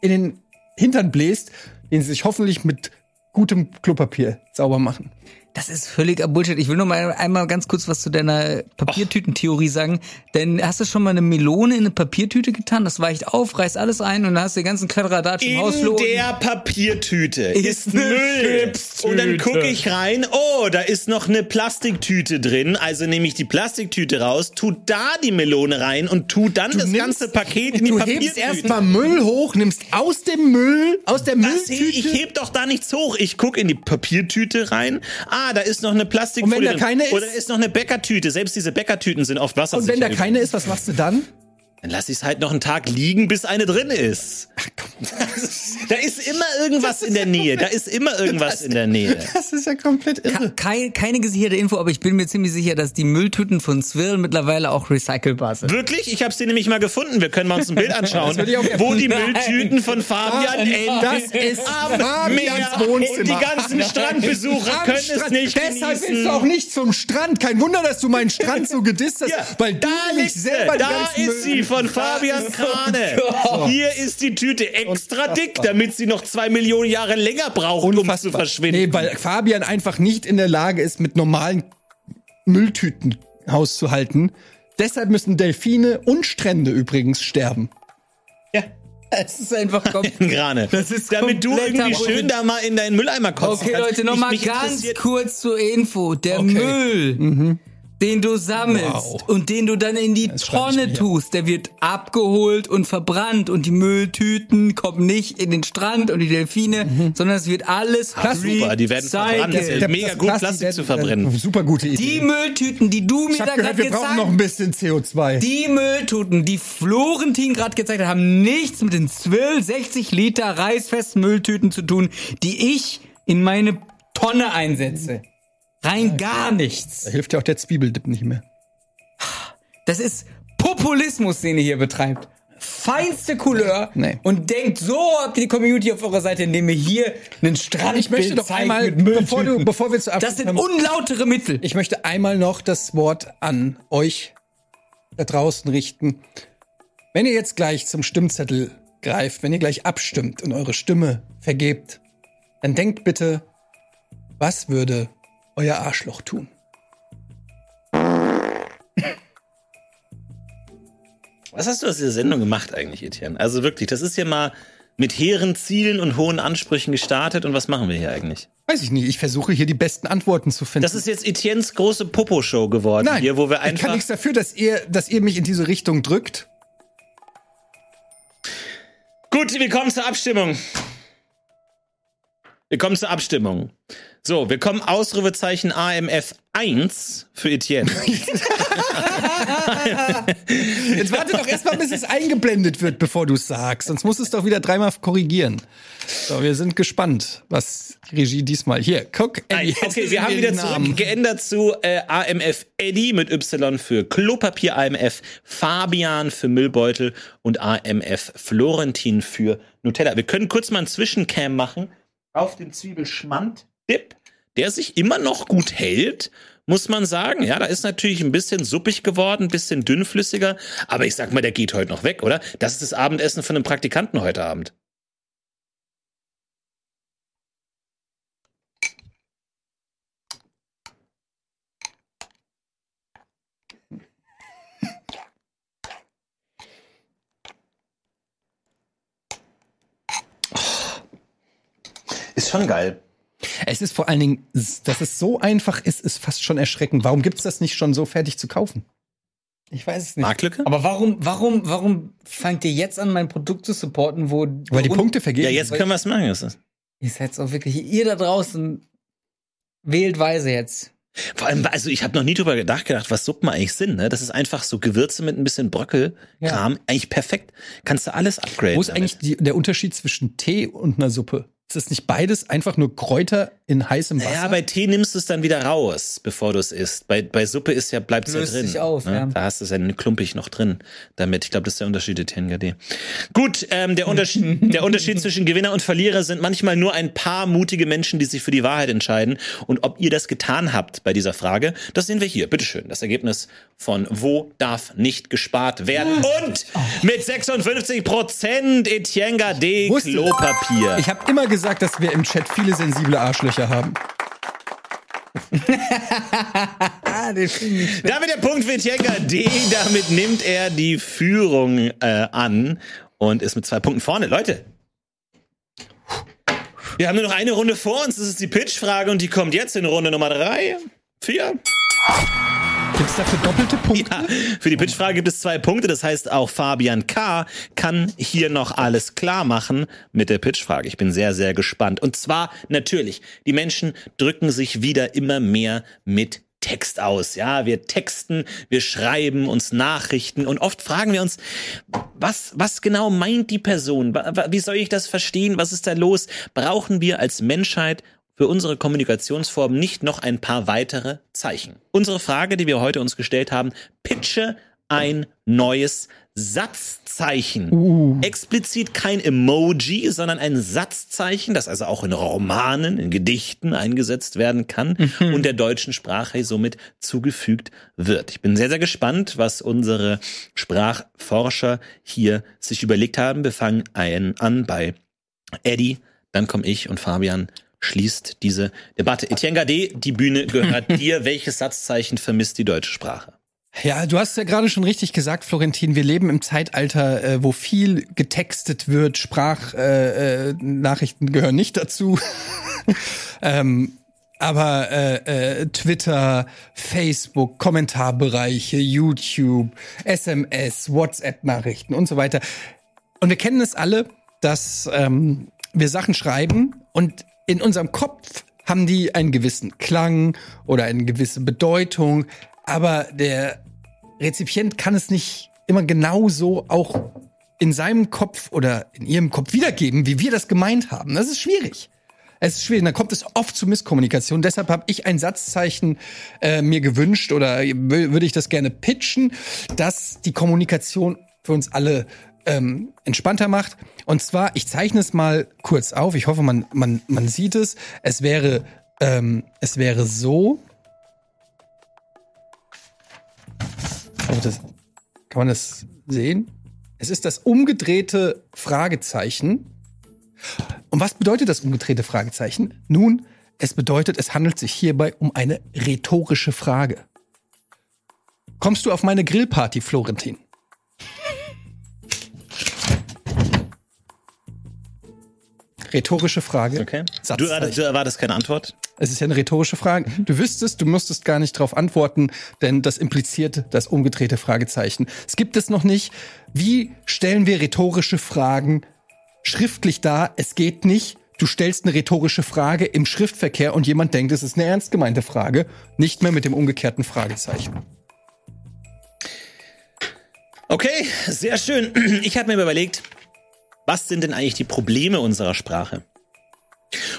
in den Hintern bläst, den sie sich hoffentlich mit gutem Klopapier sauber machen. Das ist völliger Bullshit. Ich will nur mal einmal ganz kurz was zu deiner Papiertütentheorie sagen. Denn hast du schon mal eine Melone in eine Papiertüte getan? Das weicht auf, reißt alles ein und dann hast du den ganzen Kladderadatsch im In Hausflur. der Papiertüte Ist ist eine Müll. Und dann gucke ich rein, oh, da ist noch eine Plastiktüte drin. Also nehme ich die Plastiktüte raus, tu da die Melone rein und tu dann das nimmst- ganze Paket in die Du hebst Papiertüte. erstmal Müll hoch, nimmst aus dem Müll, aus der Mülltüte. ich heb doch da nichts hoch. Ich guck in die Papiertüte rein. Ah, da ist noch eine Plastikfolie Und wenn da drin. keine ist? Oder ist noch eine Bäckertüte. Selbst diese Bäckertüten sind oft wassersicher. Und wenn da keine ist, was machst du dann? Dann lass ich es halt noch einen Tag liegen, bis eine drin ist. da ist immer irgendwas in der Nähe. Da ist immer irgendwas in der Nähe. Das ist ja komplett irre. Keine, keine gesicherte Info, aber ich bin mir ziemlich sicher, dass die Mülltüten von Swirl mittlerweile auch recycelbar sind. Wirklich? Ich habe sie nämlich mal gefunden. Wir können mal uns ein Bild anschauen, wo die. Mülltüten von Fabian enden. Das ist Fabians. Wohnzimmer. Und die ganzen Strandbesucher Am können es Strand. nicht Deshalb genießen. willst du auch nicht zum Strand. Kein Wunder, dass du meinen Strand so gedisst hast, Ja, weil da du liegt nicht selber sie. die Da ganzen ist Müll- sie von Fabian Krane. Hier ist die Tüte extra dick, damit sie noch zwei Millionen Jahre länger braucht, um zu verschwinden. Nee, weil Fabian einfach nicht in der Lage ist, mit normalen Mülltüten hauszuhalten. Deshalb müssen Delfine und Strände übrigens sterben. ja. Es ist einfach komplett. Grane. Das ist damit du irgendwie schön da mal in deinen Mülleimer kotzen Okay, kannst. Leute, Ich- nochmal ganz kurz zur Info. Der Okay. Müll, den du sammelst Wow. und den du dann in die Das Tonne tust, der wird abgeholt und verbrannt und die Mülltüten kommen nicht in den Strand und die Delfine, sondern es wird alles Ah, super, die werden verbrannt. Das ist mega gut, Plastik zu verbrennen. Super gute Idee. Die Mülltüten, die du mir ich da hab gehört, gerade wir brauchen gezeigt noch ein bisschen CO2. die Mülltüten, die Florentin gerade gezeigt hat, haben nichts mit den 12, 60 Liter reißfesten Mülltüten zu tun, die ich in meine Tonne einsetze. Rein gar nichts. da hilft ja auch der Zwiebeldip nicht mehr. Das ist Populismus, den ihr hier betreibt. Feinste Couleur. Nee. Und denkt, so habt ihr die Community auf eurer Seite, indem ihr hier einen Strand Ich möchte doch einmal, bevor, du, bevor wir zu Das sind unlautere Mittel. ich möchte einmal noch das Wort an euch da draußen richten. Wenn ihr jetzt gleich zum Stimmzettel greift, wenn ihr gleich abstimmt und eure Stimme vergebt, dann denkt bitte, was würde euer Arschloch tun? Was hast du aus dieser Sendung gemacht eigentlich, Etienne? Also wirklich, das ist ja mal mit hehren Zielen und hohen Ansprüchen gestartet. Und was machen wir hier eigentlich? Weiß ich nicht. Ich versuche hier die besten Antworten zu finden. Das ist jetzt Etiennes große Popo-Show geworden Nein, hier, wo wir ich kann einfach. nichts dafür, dass ihr, dass ihr mich in diese Richtung drückt. Gut, wir kommen zur Abstimmung. Wir kommen zur Abstimmung. So, wir kommen Ausrufezeichen AMF 1 für Etienne. Jetzt warte doch erstmal, bis es eingeblendet wird, bevor du es sagst. Sonst musst du es doch wieder dreimal korrigieren. So, wir sind gespannt, was die Regie diesmal. Hier, guck. Nein, Eddie, jetzt okay, wir haben wieder zurück geändert zu äh, AMF Eddie mit Y für Klopapier, AMF Fabian für Müllbeutel und AMF Florentin für Nutella. Wir können kurz mal einen Zwischencam machen auf den Zwiebelschmand-Dip, der sich immer noch gut hält, muss man sagen. Ja, da ist natürlich ein bisschen suppig geworden, ein bisschen dünnflüssiger, aber ich sag mal, der geht heute noch weg, oder? Das ist das Abendessen von einem Praktikanten heute Abend. Ist schon geil. Es ist vor allen Dingen, dass es so einfach ist, ist fast schon erschreckend. Warum gibt's das nicht schon so fertig zu kaufen? Ich weiß es nicht. Marktlücke? Aber warum, warum, warum fangt ihr jetzt an, mein Produkt zu supporten, wo Weil die Punkte vergeben. Ja, jetzt können wir es machen. Das ist- Ihr seid auch wirklich, ihr da draußen wählt weise jetzt. Vor allem, also ich habe noch nie drüber nachgedacht, was Suppen eigentlich sind. Ne? Das ist einfach so Gewürze mit ein bisschen Bröckelkram. Eigentlich perfekt. Kannst du alles upgraden. Wo ist damit. eigentlich die, der Unterschied zwischen Tee und einer Suppe? Ist das nicht beides einfach nur Kräuter in heißem Wasser? Ja, bei Tee nimmst du es dann wieder raus, bevor du es isst. Bei, bei Suppe ist ja, bleibt's ja Löst drin. sich auf, ne? ja. Da hast du es ja klumpig noch drin damit. Ich glaube, das ist der Unterschied der TNGD. Gut, ähm, der, Unterschied, der Unterschied zwischen Gewinner und Verlierer sind manchmal nur ein paar mutige Menschen, die sich für die Wahrheit entscheiden. Und ob ihr das getan habt bei dieser Frage, das sehen wir hier. Bitteschön, das Ergebnis von Wo darf nicht gespart werden? Und mit 56 Prozent Etienne Gade. Klopapier. Ich habe immer gesagt, dass wir im Chat viele sensible Arschlöcher haben. Ah. Damit der Punkt für Tjenka D. Damit nimmt er die Führung äh, an und ist mit zwei Punkten vorne. Leute, wir haben nur noch eine Runde vor uns. Das ist die Pitch-Frage und die kommt jetzt in Runde Nummer drei, vier. Gibt es dafür doppelte Punkte? Ja, für die Pitch-Frage gibt es zwei Punkte. Das heißt, auch Fabian K. kann hier noch alles klar machen mit der Pitch-Frage. Ich bin sehr, sehr gespannt. Und zwar natürlich, die Menschen drücken sich wieder immer mehr mit Text aus. Ja, wir texten, wir schreiben uns Nachrichten und oft fragen wir uns, was, was genau meint die Person? Wie soll ich das verstehen? Was ist da los? Brauchen wir als Menschheit für unsere Kommunikationsform nicht noch ein paar weitere Zeichen. Unsere Frage, die wir heute uns gestellt haben, pitche ein neues Satzzeichen. Explizit kein Emoji, sondern ein Satzzeichen, das also auch in Romanen, in Gedichten eingesetzt werden kann und der deutschen Sprache somit zugefügt wird. Ich bin sehr, sehr gespannt, was unsere Sprachforscher hier sich überlegt haben. Wir fangen ein an bei Eddie, dann komme ich und Fabian schließt diese Debatte. Etienne Gade, die Bühne gehört dir. Welches Satzzeichen vermisst die deutsche Sprache? Ja, du hast ja gerade schon richtig gesagt, Florentin, wir leben im Zeitalter, äh, wo viel getextet wird. Sprachnachrichten äh, Nachrichten gehören nicht dazu. ähm, aber äh, äh, Twitter, Facebook, Kommentarbereiche, YouTube, SMS, WhatsApp-Nachrichten und so weiter. Und wir kennen es alle, dass ähm, wir Sachen schreiben und in unserem Kopf haben die einen gewissen Klang oder eine gewisse Bedeutung, aber der Rezipient kann es nicht immer genauso auch in seinem Kopf oder in ihrem Kopf wiedergeben, wie wir das gemeint haben. Das ist schwierig. Es ist schwierig, dann kommt es oft zu Misskommunikation. Deshalb habe ich ein Satzzeichen äh, mir gewünscht oder wür- würde ich das gerne pitchen, dass die Kommunikation für uns alle ähm, entspannter macht. Und zwar, ich zeichne es mal kurz auf. Ich hoffe, man, man, man sieht es. Es wäre, ähm, es wäre so. Oh, das, kann man das sehen? Es ist das umgedrehte Fragezeichen. Und was bedeutet das umgedrehte Fragezeichen? Nun, es bedeutet, es handelt sich hierbei um eine rhetorische Frage. Kommst du auf meine Grillparty, Florentin? Rhetorische Frage. Okay. Du, du erwartest keine Antwort? Es ist ja eine rhetorische Frage. Du wüsstest, du müsstest gar nicht darauf antworten, denn das impliziert das umgedrehte Fragezeichen. Es gibt es noch nicht. Wie stellen wir rhetorische Fragen schriftlich dar? Es geht nicht. Du stellst eine rhetorische Frage im Schriftverkehr und jemand denkt, es ist eine ernst gemeinte Frage, nicht mehr mit dem umgekehrten Fragezeichen. Okay, sehr schön. Ich habe mir überlegt, was sind denn eigentlich die Probleme unserer Sprache?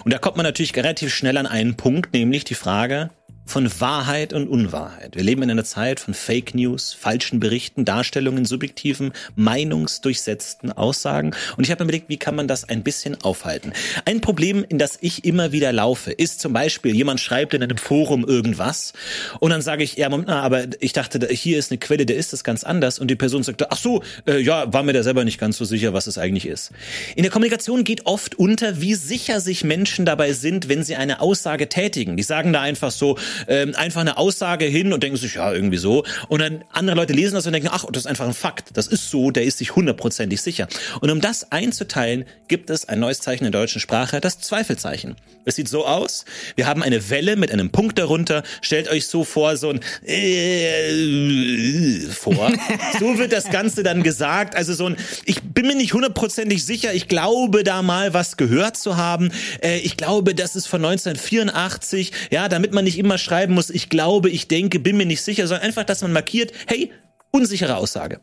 Und da kommt man natürlich relativ schnell an einen Punkt, nämlich die Frage von Wahrheit und Unwahrheit. Wir leben in einer Zeit von Fake News, falschen Berichten, Darstellungen, subjektiven, meinungsdurchsetzten Aussagen. Und ich habe mir überlegt, wie kann man das ein bisschen aufhalten? Ein Problem, in das ich immer wieder laufe, ist zum Beispiel, jemand schreibt in einem Forum irgendwas und dann sage ich, ja, Moment, mal, aber ich dachte, da- hier ist eine Quelle, der ist das ganz anders. Und die Person sagt, ach so, äh, ja, war mir da selber nicht ganz so sicher, was es eigentlich ist. In der Kommunikation geht oft unter, wie sicher sich Menschen dabei sind, wenn sie eine Aussage tätigen. Die sagen da einfach so, ähm, einfach eine Aussage hin und denken sich, ja, irgendwie so. Und dann andere Leute lesen das und denken, ach, das ist einfach ein Fakt. Das ist so, der ist sich hundertprozentig sicher. Und um das einzuteilen, gibt es ein neues Zeichen in der deutschen Sprache, das Zweifelzeichen. Es sieht so aus, wir haben eine Welle mit einem Punkt darunter. Stellt euch so vor, so ein äh, vor. So wird das Ganze dann gesagt. Also so ein, ich bin mir nicht hundertprozentig sicher, ich glaube da mal was gehört zu haben. Äh, ich glaube, das ist von 1984. Ja, damit man nicht immer schreiben muss, ich glaube, ich denke, bin mir nicht sicher, sondern einfach, dass man markiert, hey, unsichere Aussage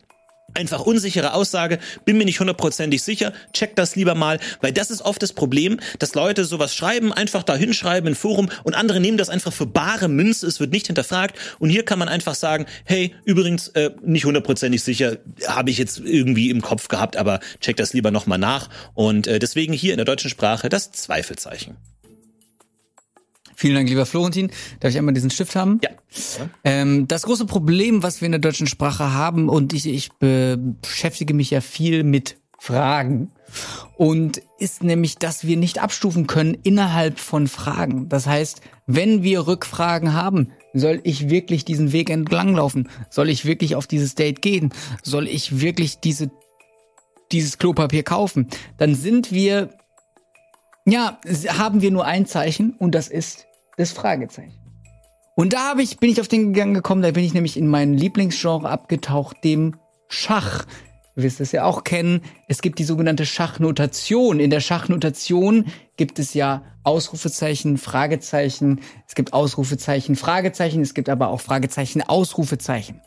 einfach unsichere Aussage, bin mir nicht hundertprozentig sicher, check das lieber mal, weil das ist oft das Problem, dass Leute sowas schreiben, einfach da hinschreiben im Forum und andere nehmen das einfach für bare Münze, es wird nicht hinterfragt und hier kann man einfach sagen, hey, übrigens äh, nicht hundertprozentig sicher, habe ich jetzt irgendwie im Kopf gehabt, aber check das lieber nochmal nach und äh, deswegen hier in der deutschen Sprache das Zweifelzeichen. Vielen Dank, lieber Florentin. Darf ich einmal diesen Stift haben? Ja. Ähm, das große Problem, was wir in der deutschen Sprache haben, und ich, ich beschäftige mich ja viel mit Fragen, und ist nämlich, dass wir nicht abstufen können innerhalb von Fragen. Das heißt, wenn wir Rückfragen haben, soll ich wirklich diesen Weg entlang laufen? Soll ich wirklich auf dieses Date gehen? Soll ich wirklich diese, dieses Klopapier kaufen? Dann sind wir ja, haben wir nur ein Zeichen und das ist das Fragezeichen. Und da hab ich, bin ich auf den Gang gekommen, da bin ich nämlich in mein Lieblingsgenre abgetaucht, dem Schach. Ihr wisst es ja auch kennen. Es gibt die sogenannte Schachnotation. In der Schachnotation gibt es ja Ausrufezeichen, Fragezeichen. Es gibt Ausrufezeichen, Fragezeichen. Es gibt aber auch Fragezeichen, Ausrufezeichen.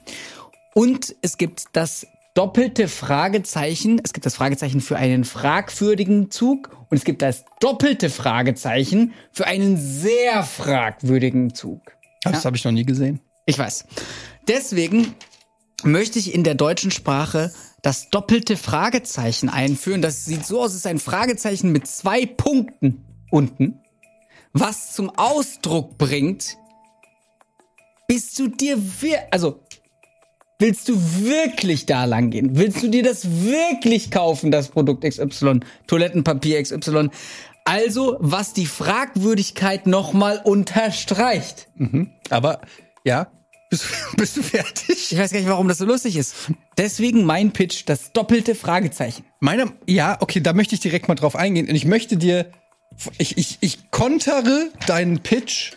Und es gibt das doppelte Fragezeichen. Es gibt das Fragezeichen für einen fragwürdigen Zug und es gibt das doppelte Fragezeichen für einen sehr fragwürdigen Zug. Das habe ich noch nie gesehen. Ich weiß. Deswegen möchte ich in der deutschen Sprache das doppelte Fragezeichen einführen. Das sieht so aus, es ist ein Fragezeichen mit zwei Punkten unten, was zum Ausdruck bringt, bist du dir, also Willst du wirklich da lang gehen? Willst du dir das wirklich kaufen, das Produkt XY, Toilettenpapier XY? Also, was die Fragwürdigkeit nochmal unterstreicht. Mhm. Aber, ja, bist, bist du fertig? Ich weiß gar nicht, warum das so lustig ist. Deswegen mein Pitch, das doppelte Fragezeichen. Meine, ja, okay, da möchte ich direkt mal drauf eingehen. Und ich möchte dir, ich, ich, ich kontere deinen Pitch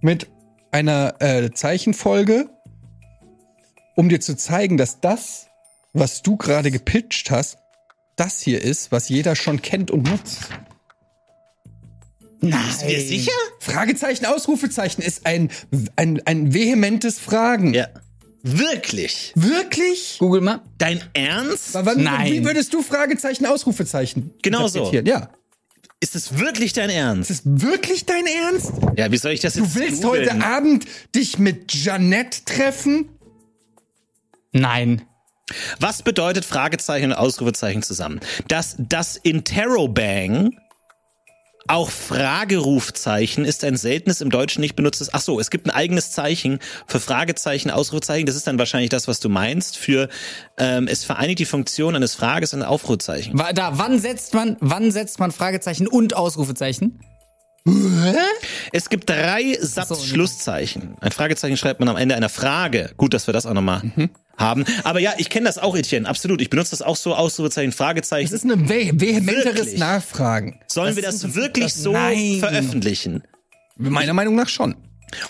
mit einer äh, Zeichenfolge um dir zu zeigen, dass das, was du gerade gepitcht hast, das hier ist, was jeder schon kennt und nutzt. Nein. Bist du sicher? Fragezeichen, Ausrufezeichen ist ein, ein, ein vehementes Fragen. Ja. Wirklich? Wirklich? Google mal. Dein Ernst? Wann, Nein. Wie würdest du Fragezeichen, Ausrufezeichen? Genau so. Ja. Ist es wirklich dein Ernst? Ist es wirklich dein Ernst? Ja, wie soll ich das jetzt Du willst googlen? heute Abend dich mit Janette treffen? Nein. Was bedeutet Fragezeichen und Ausrufezeichen zusammen? Dass das Interrobang auch Fragerufzeichen ist ein seltenes im Deutschen nicht benutztes. Ach so, es gibt ein eigenes Zeichen für Fragezeichen, Ausrufezeichen. Das ist dann wahrscheinlich das, was du meinst. Für ähm, es vereinigt die Funktion eines Frages und Aufrufzeichen. Da, wann setzt man, wann setzt man Fragezeichen und Ausrufezeichen? Es gibt drei Satz-Schlusszeichen. Ein Fragezeichen schreibt man am Ende einer Frage. Gut, dass wir das auch nochmal mhm. haben. Aber ja, ich kenne das auch, Etienne. Absolut. Ich benutze das auch so, Ausrufezeichen, Fragezeichen. Es ist ein vehementeres Nachfragen. Sollen das wir das wirklich das so Nein. veröffentlichen? Meiner Meinung nach schon.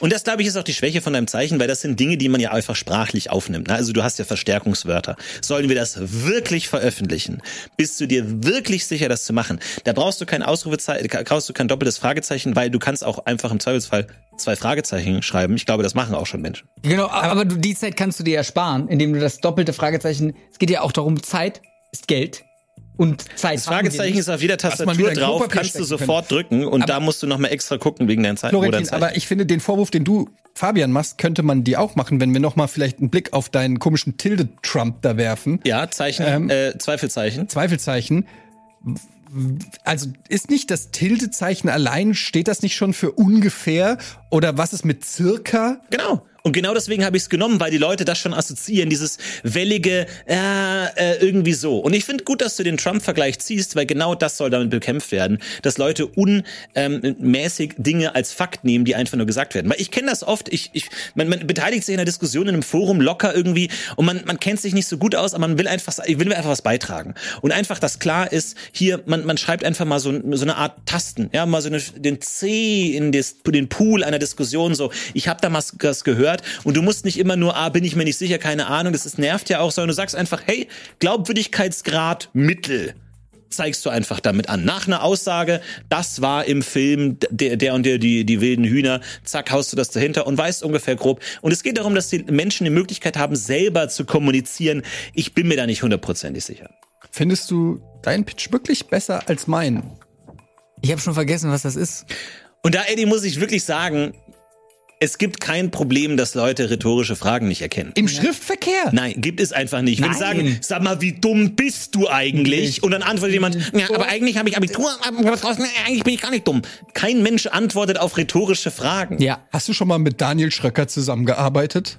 Und das, glaube ich, ist auch die Schwäche von deinem Zeichen, weil das sind Dinge, die man ja einfach sprachlich aufnimmt. Ne? Also du hast ja Verstärkungswörter. Sollen wir das wirklich veröffentlichen? Bist du dir wirklich sicher, das zu machen? Da brauchst du kein Ausrufezeichen, brauchst du kein doppeltes Fragezeichen, weil du kannst auch einfach im Zweifelsfall zwei Fragezeichen schreiben. Ich glaube, das machen auch schon Menschen. Genau, aber du, die Zeit kannst du dir ersparen, indem du das doppelte Fragezeichen, es geht ja auch darum, Zeit ist Geld und Zeit. Das Fragezeichen ist auf jeder Tastatur drauf, kannst du sofort können. drücken und aber da musst du noch mal extra gucken wegen deiner Zeit. Florentin, aber ich finde den Vorwurf, den du Fabian machst, könnte man dir auch machen, wenn wir noch mal vielleicht einen Blick auf deinen komischen Tilde-Trump da werfen. Ja, Zeichen, ähm, äh, Zweifelzeichen. Zweifelseichen. Also ist nicht das Tilde-Zeichen allein, steht das nicht schon für ungefähr oder was ist mit circa? Genau. Und genau deswegen habe ich es genommen, weil die Leute das schon assoziieren, dieses wellige, äh, äh, irgendwie so. Und ich finde gut, dass du den Trump-Vergleich ziehst, weil genau das soll damit bekämpft werden, dass Leute unmäßig Dinge als Fakt nehmen, die einfach nur gesagt werden. Weil ich kenne das oft, ich, ich, man, man beteiligt sich in einer Diskussion in einem Forum locker irgendwie und man, man kennt sich nicht so gut aus, aber man will einfach, will einfach was beitragen. Und einfach, dass klar ist, hier, man, man schreibt einfach mal so, so eine Art Tasten, ja, mal so eine, den C in des, den Pool einer Diskussion, so, ich habe da was, was gehört und du musst nicht immer nur, ah, bin ich mir nicht sicher, keine Ahnung, das ist, nervt ja auch, sondern du sagst einfach, hey, Glaubwürdigkeitsgrad Mittel zeigst du einfach damit an. Nach einer Aussage, das war im Film der, der und der, die, die wilden Hühner, zack, haust du das dahinter und weißt ungefähr grob. Und es geht darum, dass die Menschen die Möglichkeit haben, selber zu kommunizieren. Ich bin mir da nicht hundertprozentig sicher. Findest du deinen Pitch wirklich besser als meinen? Ich habe schon vergessen, was das ist. Und da, Eddie, muss ich wirklich sagen, es gibt kein Problem, dass Leute rhetorische Fragen nicht erkennen. Im Schriftverkehr? Nein, gibt es einfach nicht. Wenn sie Nein. sagen, sag mal, wie dumm bist du eigentlich? Und dann antwortet jemand, ja, aber eigentlich habe ich Abitur, aber draußen, eigentlich bin ich gar nicht dumm. Kein Mensch antwortet auf rhetorische Fragen. Ja. Hast du schon mal mit Daniel Schröcker zusammengearbeitet?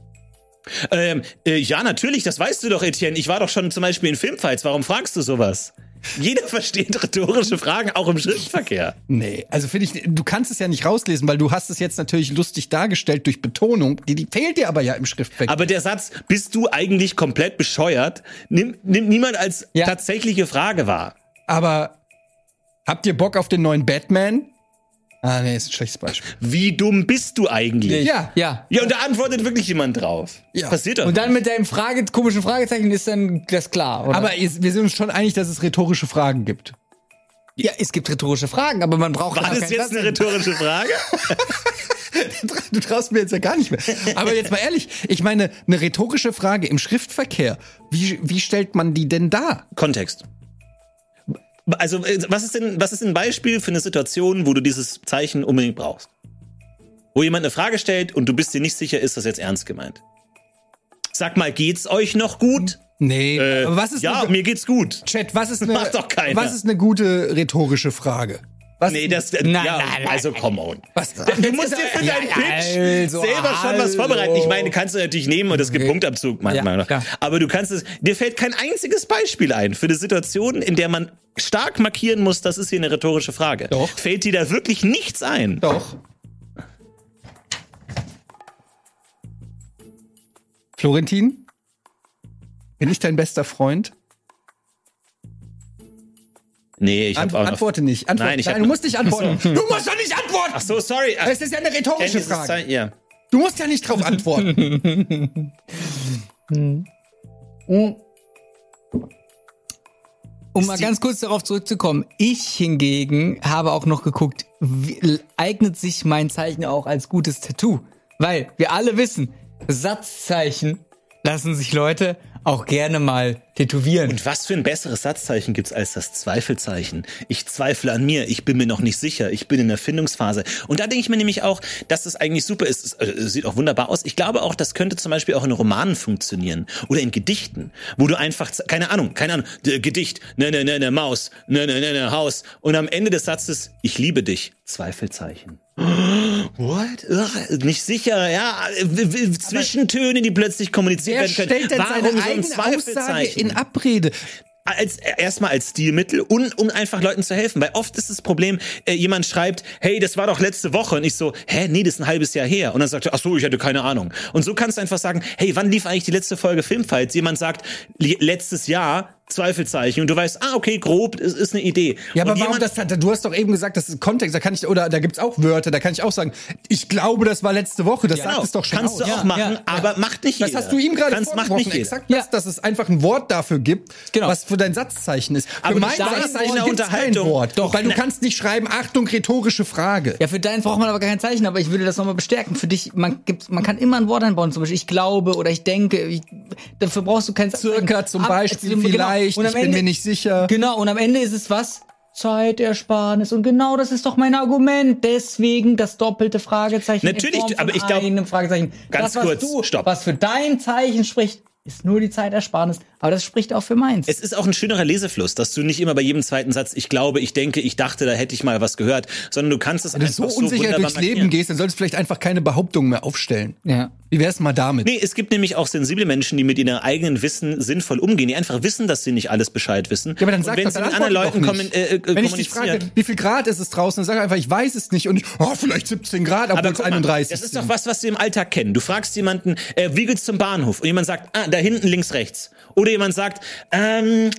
Ähm, äh, ja, natürlich, das weißt du doch, Etienne. Ich war doch schon zum Beispiel in Filmfights. Warum fragst du sowas? Jeder versteht rhetorische Fragen, auch im Schriftverkehr. Nee, also finde ich, du kannst es ja nicht rauslesen, weil du hast es jetzt natürlich lustig dargestellt durch Betonung. Die, die fehlt dir aber ja im Schriftverkehr. Aber der Satz, bist du eigentlich komplett bescheuert, nimmt, nimmt niemand als Ja. tatsächliche Frage wahr. Aber habt ihr Bock auf den neuen Batman? Ah, nee, ist ein schlechtes Beispiel. Wie dumm bist du eigentlich? Ja. Ja. Ja, und da antwortet wirklich jemand drauf. Ja. Passiert doch. Und dann mit deinem Frage, komischen Fragezeichen ist dann das klar, oder? Aber ist, wir sind uns schon einig, dass es rhetorische Fragen gibt. ja, es gibt rhetorische Fragen, aber man braucht War das jetzt eine Satz. rhetorische Frage? Du traust mir jetzt ja gar nicht mehr. Aber jetzt mal ehrlich, ich meine, eine rhetorische Frage im Schriftverkehr, wie, wie stellt man die denn dar? Kontext. Also, äh, was ist denn, was ist denn ein Beispiel für eine Situation, wo du dieses Zeichen unbedingt brauchst? Wo jemand eine Frage stellt und du bist dir nicht sicher, ist das jetzt ernst gemeint? Sag mal, geht's euch noch gut? Nee, Äh, was ist ja, eine, mir geht's gut. Chat, was ist eine, Macht doch keiner. was ist eine gute rhetorische Frage? Was Nee, das, äh, Nein, ja, nein, nein, also come on. was, Du musst dir für deinen Pitch also, selber schon was hallo. vorbereiten. Ich meine, kannst du natürlich nehmen und das gibt Punktabzug meiner Ja, klar. Aber du kannst es, dir fällt kein einziges Beispiel ein für eine Situation, in der man stark markieren muss, das ist hier eine rhetorische Frage. Doch. Fällt dir da wirklich nichts ein? Doch. Florentin? Bin ich dein bester Freund? Nee, ich Ant habe auch antworte nicht. Antworte. Nein, ich hab du musst nicht antworten. Du musst doch nicht antworten. Ach so, sorry. Es ist ja eine rhetorische dieses Frage. Zei- Ja. Du musst ja nicht drauf antworten. Um mal ganz kurz darauf zurückzukommen. Ich hingegen habe auch noch geguckt, wie, eignet sich mein Zeichen auch als gutes Tattoo? Weil wir alle wissen, Satzzeichen lassen sich Leute auch gerne mal tätowieren. Und was für ein besseres Satzzeichen gibt's als das Zweifelzeichen? Ich zweifle an mir, ich bin mir noch nicht sicher, ich bin in der Findungsphase. Und da denke ich mir nämlich auch, dass das eigentlich super ist. Es äh, sieht auch wunderbar aus. Ich glaube auch, das könnte zum Beispiel auch in Romanen funktionieren oder in Gedichten, wo du einfach, keine Ahnung, keine Ahnung, Gedicht, ne, ne, ne, ne, Maus, ne, ne, ne, ne, Haus. Und am Ende des Satzes, ich liebe dich, Zweifelzeichen. What? Ugh, nicht sicher, ja. Zwischentöne, die plötzlich kommuniziert Wer werden können. stellt denn Warum seine so ein Zweifelzeichen? in Abrede? als erstmal als Stilmittel und um einfach Leuten zu helfen, weil oft ist das Problem, äh, jemand schreibt, hey, das war doch letzte Woche und ich so, hä, nee, das ist ein halbes Jahr her und dann sagt er, ach so, ich hatte keine Ahnung. Und so kannst du einfach sagen, hey, wann lief eigentlich die letzte Folge Filmfights? Jemand sagt, letztes Jahr Zweifelzeichen und du weißt, ah, okay, grob, ist, ist eine Idee. Ja, aber und warum das, du hast doch eben gesagt, das ist Kontext, da kann ich, oder da gibt's auch Wörter, da kann ich auch sagen, ich glaube, das war letzte Woche, das sagt es doch schon kannst aus. du auch Ja, machen, ja, aber macht nicht Das jeder. hast du ihm gerade Kannst, macht vorgeworfen, nicht exakt das, dass es einfach ein Wort dafür gibt, Genau. was für dein Satzzeichen ist. Aber für mein Satzzeichen der gibt's kein Unterhaltung- Wort. Doch, weil du kannst nicht schreiben, Achtung, rhetorische Frage. Ja, für deinen braucht man aber gar kein Zeichen, aber ich würde das nochmal bestärken. Für dich, man gibt, man kann immer ein Wort einbauen, zum Beispiel ich glaube oder ich denke. Ich, dafür brauchst du kein Zeichen. Circa zum Ab- Beispiel, genau. Vielleicht, Und am ich bin Ende- mir nicht sicher. Genau, und am Ende ist es was? Zeitersparnis. Und genau das ist doch mein Argument. Deswegen das doppelte Fragezeichen. Natürlich, in Form von aber ich glaub- einem Fragezeichen. Ganz das, was kurz, du, stopp. Was für dein Zeichen spricht, ist nur die Zeitersparnis. Aber das spricht auch für meins. Es ist auch ein schönerer Lesefluss, dass du nicht immer bei jedem zweiten Satz, ich glaube, ich denke, ich dachte, da hätte ich mal was gehört, sondern du kannst es Wenn du einfach so unsicher wunderbar durchs Leben gehst, dann solltest du vielleicht einfach keine Behauptungen mehr aufstellen. ja. Wie wär's mal damit? Nee, es gibt nämlich auch sensible Menschen, die mit ihrem eigenen Wissen sinnvoll umgehen, die einfach wissen, dass sie nicht alles Bescheid wissen. Ja, aber dann Und sag wenn doch, sie dann mit anderen Leuten kommen, äh, äh, Wenn ich dich frage, wie viel Grad ist es draußen, dann sag einfach, ich weiß es nicht und ich, oh, vielleicht 17 Grad, obwohl es guck mal, 31 Das ist doch was, was wir im Alltag kennen. Du fragst jemanden, äh, wie geht's zum Bahnhof? Und jemand sagt, ah, da hinten links, rechts. Oder jemand sagt, ähm,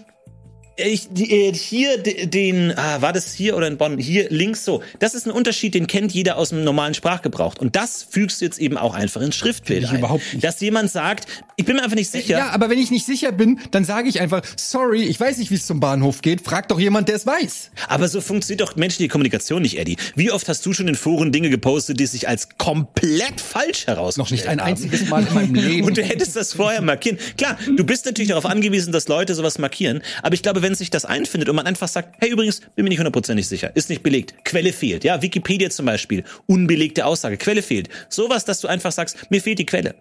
ich, die, äh, hier de- den, ah, war das hier oder in Bonn? Hier links so. Das ist ein Unterschied, den kennt jeder aus dem normalen Sprachgebrauch. Und das fügst du jetzt eben auch einfach ins Schriftbild ein. überhaupt nicht. Dass jemand sagt, ich bin mir einfach nicht sicher. Ja, aber wenn ich nicht sicher bin, dann sage ich einfach, sorry, ich weiß nicht, wie es zum Bahnhof geht. Frag doch jemand, der es weiß. Aber so funktioniert doch menschliche Kommunikation nicht, Eddie. Wie oft hast du schon in Foren Dinge gepostet, die sich als komplett falsch herausgestellt Noch nicht ein haben? einziges Mal in meinem Leben. Und du hättest das vorher markieren. Klar, du bist natürlich darauf angewiesen, dass Leute sowas markieren. Aber ich glaube, wenn sich das einfindet und man einfach sagt, hey, übrigens, bin mir nicht hundertprozentig sicher, ist nicht belegt, Quelle fehlt. Ja, Wikipedia zum Beispiel, unbelegte Aussage, Quelle fehlt. Sowas, dass du einfach sagst, mir fehlt die Quelle.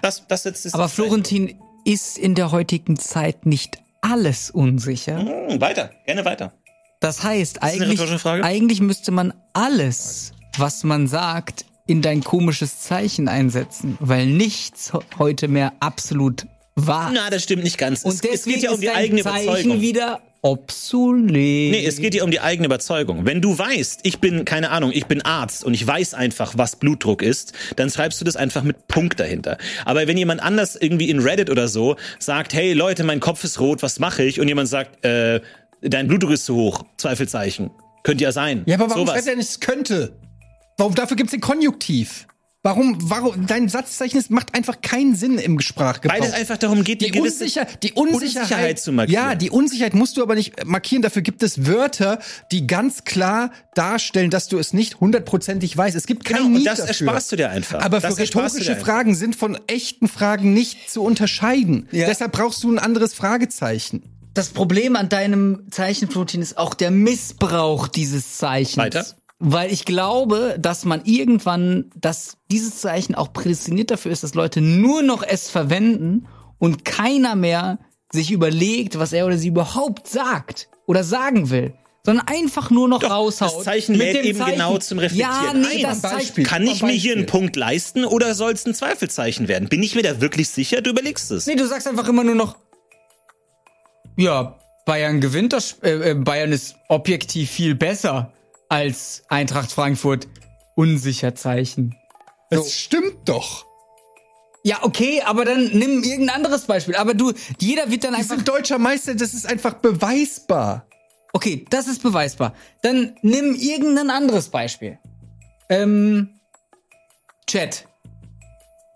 Das, das setzt es. Aber Florentin ist in der heutigen Zeit nicht alles unsicher. Hm, weiter, gerne weiter. Das heißt, eigentlich, eigentlich müsste man alles, was man sagt, in dein komisches Zeichen einsetzen, weil nichts heute mehr absolut wahr Na, das stimmt nicht ganz. Und es, deswegen es geht ja um ist die eigene Zeichen Überzeugung. wieder obsolet. Nee, es geht ja um die eigene Überzeugung. Wenn du weißt, ich bin, keine Ahnung, ich bin Arzt und ich weiß einfach, was Blutdruck ist, dann schreibst du das einfach mit Punkt dahinter. Aber wenn jemand anders irgendwie in Reddit oder so sagt, hey Leute, mein Kopf ist rot, was mache ich? Und jemand sagt, äh, dein Blutdruck ist zu hoch, Zweifelseichen. Könnte ja sein. Ja, aber warum Sowas. schreibt er nicht, es könnte? Warum, dafür gibt's den Konjunktiv. Warum, warum, dein Satzzeichen ist, macht einfach keinen Sinn im Sprachgebrauch. Weil es einfach darum geht, die, die Unsicher, die Unsicherheit, Unsicherheit zu markieren. Ja, die Unsicherheit musst du aber nicht markieren. Dafür gibt es Wörter, die ganz klar darstellen, dass du es nicht hundertprozentig weißt. Es gibt kein Genau, und Need das dafür. ersparst du dir einfach. Aber Das für rhetorische. Fragen sind von echten Fragen nicht zu unterscheiden. Ja. Deshalb brauchst du ein anderes Fragezeichen. Das Problem an deinem Zeichen, Florentin, ist auch der Missbrauch dieses Zeichens. Weiter. Weil ich glaube, dass man irgendwann, dass dieses Zeichen auch prädestiniert dafür ist, dass Leute nur noch es verwenden und keiner mehr sich überlegt, was er oder sie überhaupt sagt oder sagen will. Sondern einfach nur noch Doch, raushaut. das Zeichen lädt eben Zeichen. genau zum Reflektieren Ja, nee, das. Beispiel. Kann ich mir hier einen. Punkt leisten oder soll es ein Zweifelzeichen werden? Bin ich mir da wirklich sicher? Du überlegst es. Nee, du sagst einfach immer nur noch, ja, Bayern gewinnt das, äh, äh, Bayern ist objektiv viel besser als Eintracht Frankfurt. Unsicher Zeichen. Das stimmt doch. Ja, okay, aber dann nimm irgendein anderes Beispiel. Aber du, jeder wird dann einfach, sind deutscher Meister, das ist einfach beweisbar. okay, das ist beweisbar. Dann nimm irgendein anderes Beispiel. Ähm, Chat.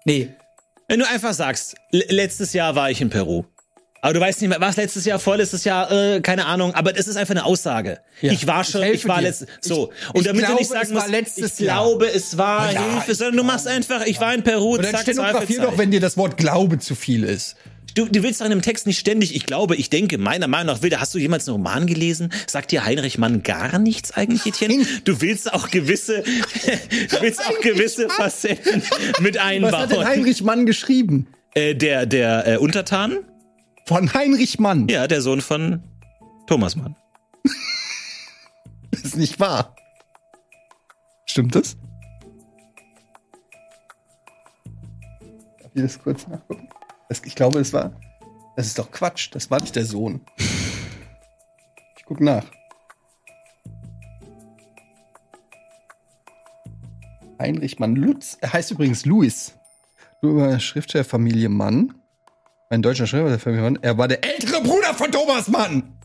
Nee, Wenn du einfach sagst, letztes Jahr war ich in Peru. Aber du weißt nicht mehr, was letztes Jahr, vorletztes Jahr, äh, keine Ahnung, aber das ist einfach eine Aussage. Ja, ich war ich schon, helfe ich war letztes, so. Ich- und ich damit du glaube, nicht sagen es musst, letztes ich Jahr. glaube, es war Ja, Hilfe, ich sondern du machst einfach, ich war in Peru, Oder dann zack, Zweifelszechen. doch, wenn dir das Wort Glaube zu viel ist. Du, du willst doch in einem Text nicht ständig, ich glaube, ich denke, meiner Meinung nach will, hast du jemals einen Roman gelesen? Sagt dir Heinrich Mann gar nichts eigentlich, Etienne? Du willst auch gewisse, du willst auch gewisse Facetten mit Was hat denn einbauen. Heinrich Mann geschrieben? Äh, der, der äh, Untertan? Von Heinrich Mann. Ja, der Sohn von Thomas Mann. Das ist nicht wahr. Stimmt das? Darf ich das kurz nachgucken? Das, ich glaube, es war. Das ist doch Quatsch. Das war nicht der Sohn. Ich guck nach. Heinrich Mann Lutz. Er heißt übrigens Louis. Nur Schriftstellerfamilie Mann. Ein deutscher Schriftstellerfamilie Mann. Er war der ältere Bruder von Thomas Mann.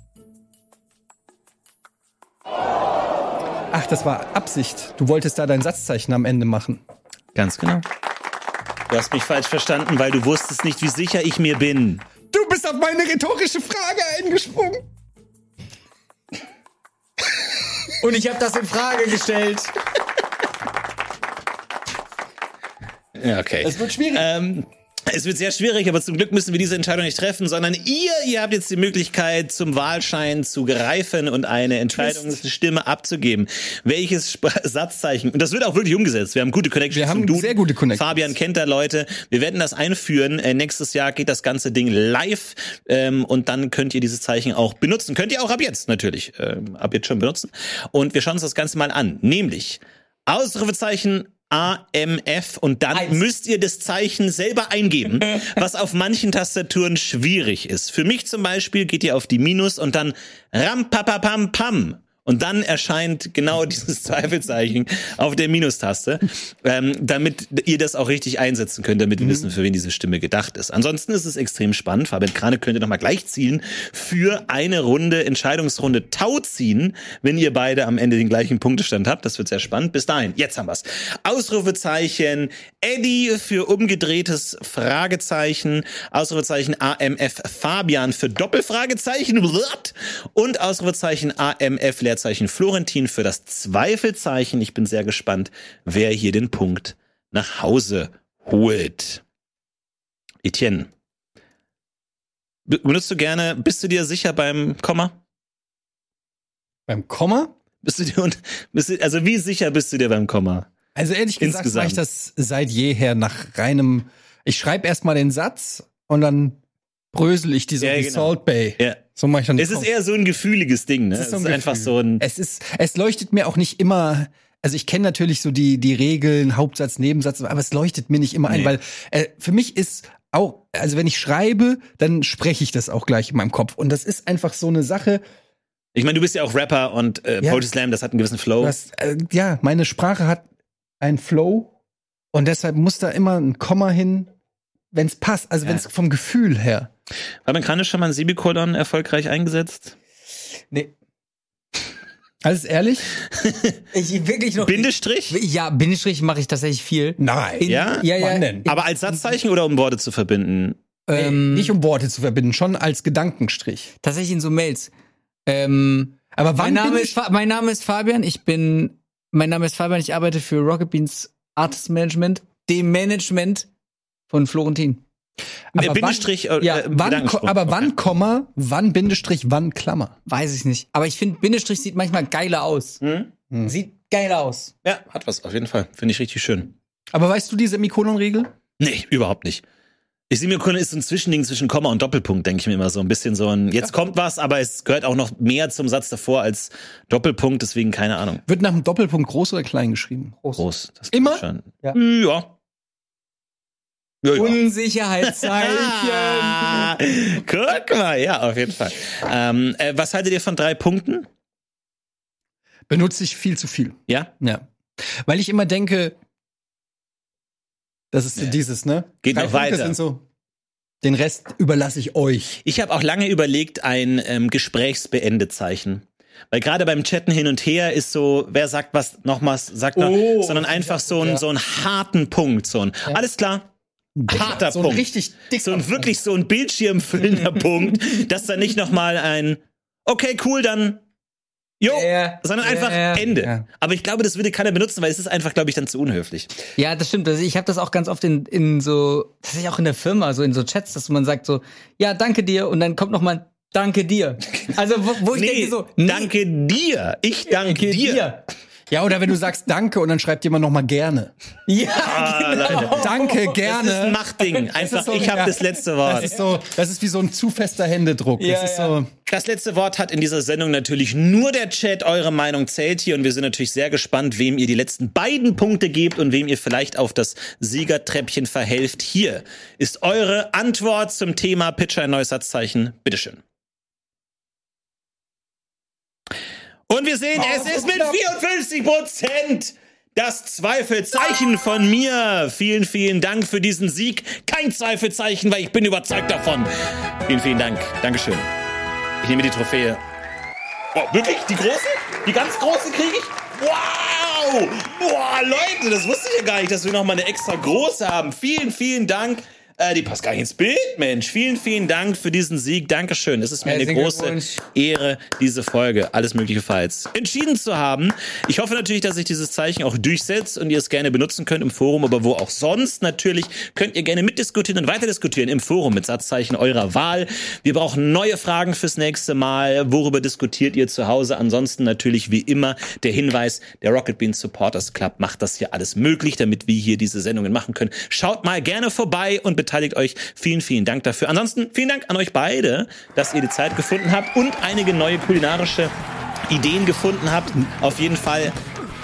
Ach, das war Absicht. Du wolltest da dein Satzzeichen am Ende machen. Ganz genau. Du hast mich falsch verstanden, weil du wusstest nicht, wie sicher ich mir bin. Du bist auf meine rhetorische Frage eingesprungen. Und ich habe das in Frage gestellt. Ja, okay. Es wird schwierig. Ähm, es wird sehr schwierig, aber zum Glück müssen wir diese Entscheidung nicht treffen, sondern ihr, ihr habt jetzt die Möglichkeit, zum Wahlschein zu greifen und eine Entscheidungsstimme abzugeben. Welches Sp Satzzeichen, und das wird auch wirklich umgesetzt. Wir haben gute Connections. Wir haben zum Duden. sehr gute Connections. Fabian kennt da Leute. Wir werden das einführen. Äh, nächstes Jahr geht das ganze Ding live ähm, und dann könnt ihr dieses Zeichen auch benutzen. Könnt ihr auch ab jetzt natürlich, ähm, ab jetzt schon benutzen. Und wir schauen uns das Ganze mal an. Nämlich Ausrufezeichen AMF und dann Eins. müsst ihr das Zeichen selber eingeben, was auf manchen Tastaturen schwierig ist. Für mich zum Beispiel geht ihr auf die Minus und dann ram pa pa pam pam. Und dann erscheint genau dieses Zweifelzeichen auf der Minustaste, ähm, damit ihr das auch richtig einsetzen könnt, damit wir wissen, für wen diese Stimme gedacht ist. Ansonsten ist es extrem spannend. Fabian Krane könnte noch mal gleich ziehen für eine Runde, Entscheidungsrunde Tau ziehen, wenn ihr beide am Ende den gleichen Punktestand habt. Das wird sehr spannend. Bis dahin, jetzt haben wir's. Ausrufezeichen Eddie für umgedrehtes Fragezeichen, Ausrufezeichen AMF Fabian für Doppelfragezeichen und Ausrufezeichen AMF Leerzeichen Florentin für das Zweifelzeichen. Ich bin sehr gespannt, wer hier den Punkt nach Hause holt. Etienne, be- benutzt du gerne, bist du dir sicher beim Komma? Beim Komma? Bist du dir, und- bist du, also wie sicher bist du dir beim Komma? Also ehrlich gesagt mache ich das seit jeher nach reinem. Ich schreibe erstmal den Satz und dann brösel ich die so Ja, wie genau. Salt Bay. Ja. So mache ich dann Es ist eher so ein gefühliges Ding, ne? Es Es ist so ist, ein einfach Gefühl. so ein. Es ist, es leuchtet mir auch nicht immer. Also ich kenne natürlich so die die Regeln, Hauptsatz, Nebensatz, aber es leuchtet mir nicht immer ein, Nee. weil äh, für mich ist auch, also wenn ich schreibe, dann spreche ich das auch gleich in meinem Kopf und das ist einfach so eine Sache. Ich meine, du bist ja auch Rapper und äh, Ja. Poetry Slam, das hat einen gewissen Flow. Das, äh, ja, meine Sprache hat einen Flow und deshalb muss da immer ein Komma hin, wenn es passt, also Ja. wenn es vom Gefühl her. Fabian Krane schon mal ein Semikolon erfolgreich eingesetzt? Nee. Alles ehrlich? Ich wirklich noch. Bindestrich? Ja, Bindestrich mache ich tatsächlich viel. Nein. In- Ja? Ja, ja. Denn? Aber als Satzzeichen oder um Worte zu verbinden? Ähm, nicht um Worte zu verbinden, schon als Gedankenstrich. tatsächlich in so Mails. Ähm, Aber wann mein, Name ist, mein Name ist Fabian. Ich bin, mein Name ist Fabian. Ich arbeite für Rocket Beans Artist Management, dem Management von Florentin. Aber Äh, wann- Bindestrich äh, ja, äh, Wann, aber Okay. wann Komma, wann Bindestrich, wann Klammer? Weiß ich nicht. Aber ich finde, Bindestrich sieht manchmal geiler aus. Hm? Sieht geiler aus. Ja, hat was, auf jeden Fall. Finde ich richtig schön. Aber weißt du die Semikolon-Regel? Nee, überhaupt nicht. Ich sehe mir Kunde ist so ein Zwischending zwischen Komma und Doppelpunkt, denke ich mir immer so ein bisschen so ein, jetzt kommt was, aber es gehört auch noch mehr zum Satz davor als Doppelpunkt, deswegen keine Ahnung. Wird nach einem Doppelpunkt groß oder klein geschrieben? Groß. Das Immer? Schon. Ja. Ja. Ja, ja. Unsicherheitszeichen. Guck mal, ja, auf jeden Fall. Ähm, äh, was haltet ihr von drei Punkten? Benutze ich viel zu viel. Ja? Ja. Weil ich immer denke, das ist so dieses, ne? Geht Drei noch Punkte weiter. Sind so, den Rest überlasse ich euch. Ich habe auch lange überlegt, ein ähm, Gesprächsbeendezeichen. Weil gerade beim Chatten hin und her ist so, wer sagt was nochmals, sagt noch, Oh, sondern einfach so, ein, ja. so einen harten Punkt. So ein, alles klar, harter so ein Punkt. richtig dicker so ein wirklich so ein bildschirmfüllender Punkt, dass da nicht nochmal ein, okay, cool, dann, jo, Ja, sondern ja, einfach ja. Ende. Ja. Aber ich glaube, das würde keiner benutzen, weil es ist einfach, glaube ich, dann zu unhöflich. Ja, das stimmt. Also ich habe das auch ganz oft in, in so, tatsächlich auch in der Firma, so in so Chats, dass man sagt so, ja, danke dir und dann kommt noch mal Danke dir. Also wo, wo ich denke so, nee, danke dir. Ich danke, danke dir. Ja, oder wenn du sagst Danke und dann schreibt jemand noch mal gerne. Ja, Ah, genau. Leute. Danke, Das ist ein gerne. Machtding. Einfach, so- ich habe ja. das letzte Wort. Das ist so, das ist wie so ein zu fester Händedruck. Ja, das ja. so. Das letzte Wort hat in dieser Sendung natürlich nur der Chat. Eure Meinung zählt hier und wir sind natürlich sehr gespannt, wem ihr die letzten beiden Punkte gebt und wem ihr vielleicht auf das Siegertreppchen verhelft. Hier ist eure Antwort zum Thema Pitcher ein neues Satzzeichen. Bitteschön. Und wir sehen, es ist mit 54 Prozent das Zweifelzeichen von mir. Vielen, vielen Dank für diesen Sieg. Kein Zweifelzeichen, weil ich bin überzeugt davon. Vielen, vielen Dank. Dankeschön. Ich nehme die Trophäe. Oh, wirklich? Die große? Die ganz große kriege ich? Wow! Boah, Leute, das wusste ich ja gar nicht, dass wir noch mal eine extra große haben. Vielen, vielen Dank. Äh, die passt gar nicht ins Bild, Mensch. Vielen, vielen Dank für diesen Sieg. Dankeschön. Es ist mir eine Herzlichen große. Ehre, diese Folge, alles mögliche Falls, entschieden zu haben. Ich hoffe natürlich, dass sich dieses Zeichen auch durchsetzt und ihr es gerne benutzen könnt im Forum, aber wo auch sonst. Natürlich könnt ihr gerne mitdiskutieren und weiter diskutieren im Forum mit Satzzeichen eurer Wahl. Wir brauchen neue Fragen fürs nächste Mal. Worüber diskutiert ihr zu Hause? Ansonsten natürlich wie immer der Hinweis, der Rocket Beans Supporters Club macht das hier alles möglich, damit wir hier diese Sendungen machen können. Schaut mal gerne vorbei und beteiligt euch. Vielen, vielen Dank dafür. Ansonsten vielen Dank an euch beide, dass ihr die Zeit gefunden habt und einige neue kulinarische Ideen gefunden habt. Auf jeden Fall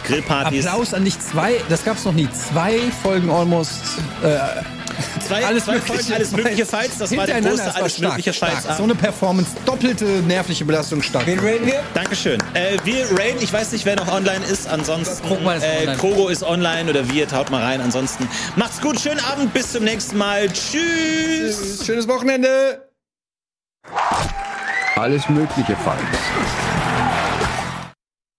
Grillpartys. Applaus an dich zwei, das gab's noch nie. Zwei Folgen almost. Äh, Zwei, alles zwei mögliche, Folgen, alles mögliche Fights. Das war der große das war alles stark, mögliche stark. Fights. So eine Performance, doppelte nervliche Belastung stark. Wen raten wir? Dankeschön. Äh, wir Rain, ich weiß nicht, wer noch online ist. Ansonsten, Krogmann ist äh, online. Krogo ist online oder wir, haut mal rein. Ansonsten macht's gut, schönen Abend, bis zum nächsten Mal. Tschüss. Schönes Wochenende. Alles Mögliche Fights.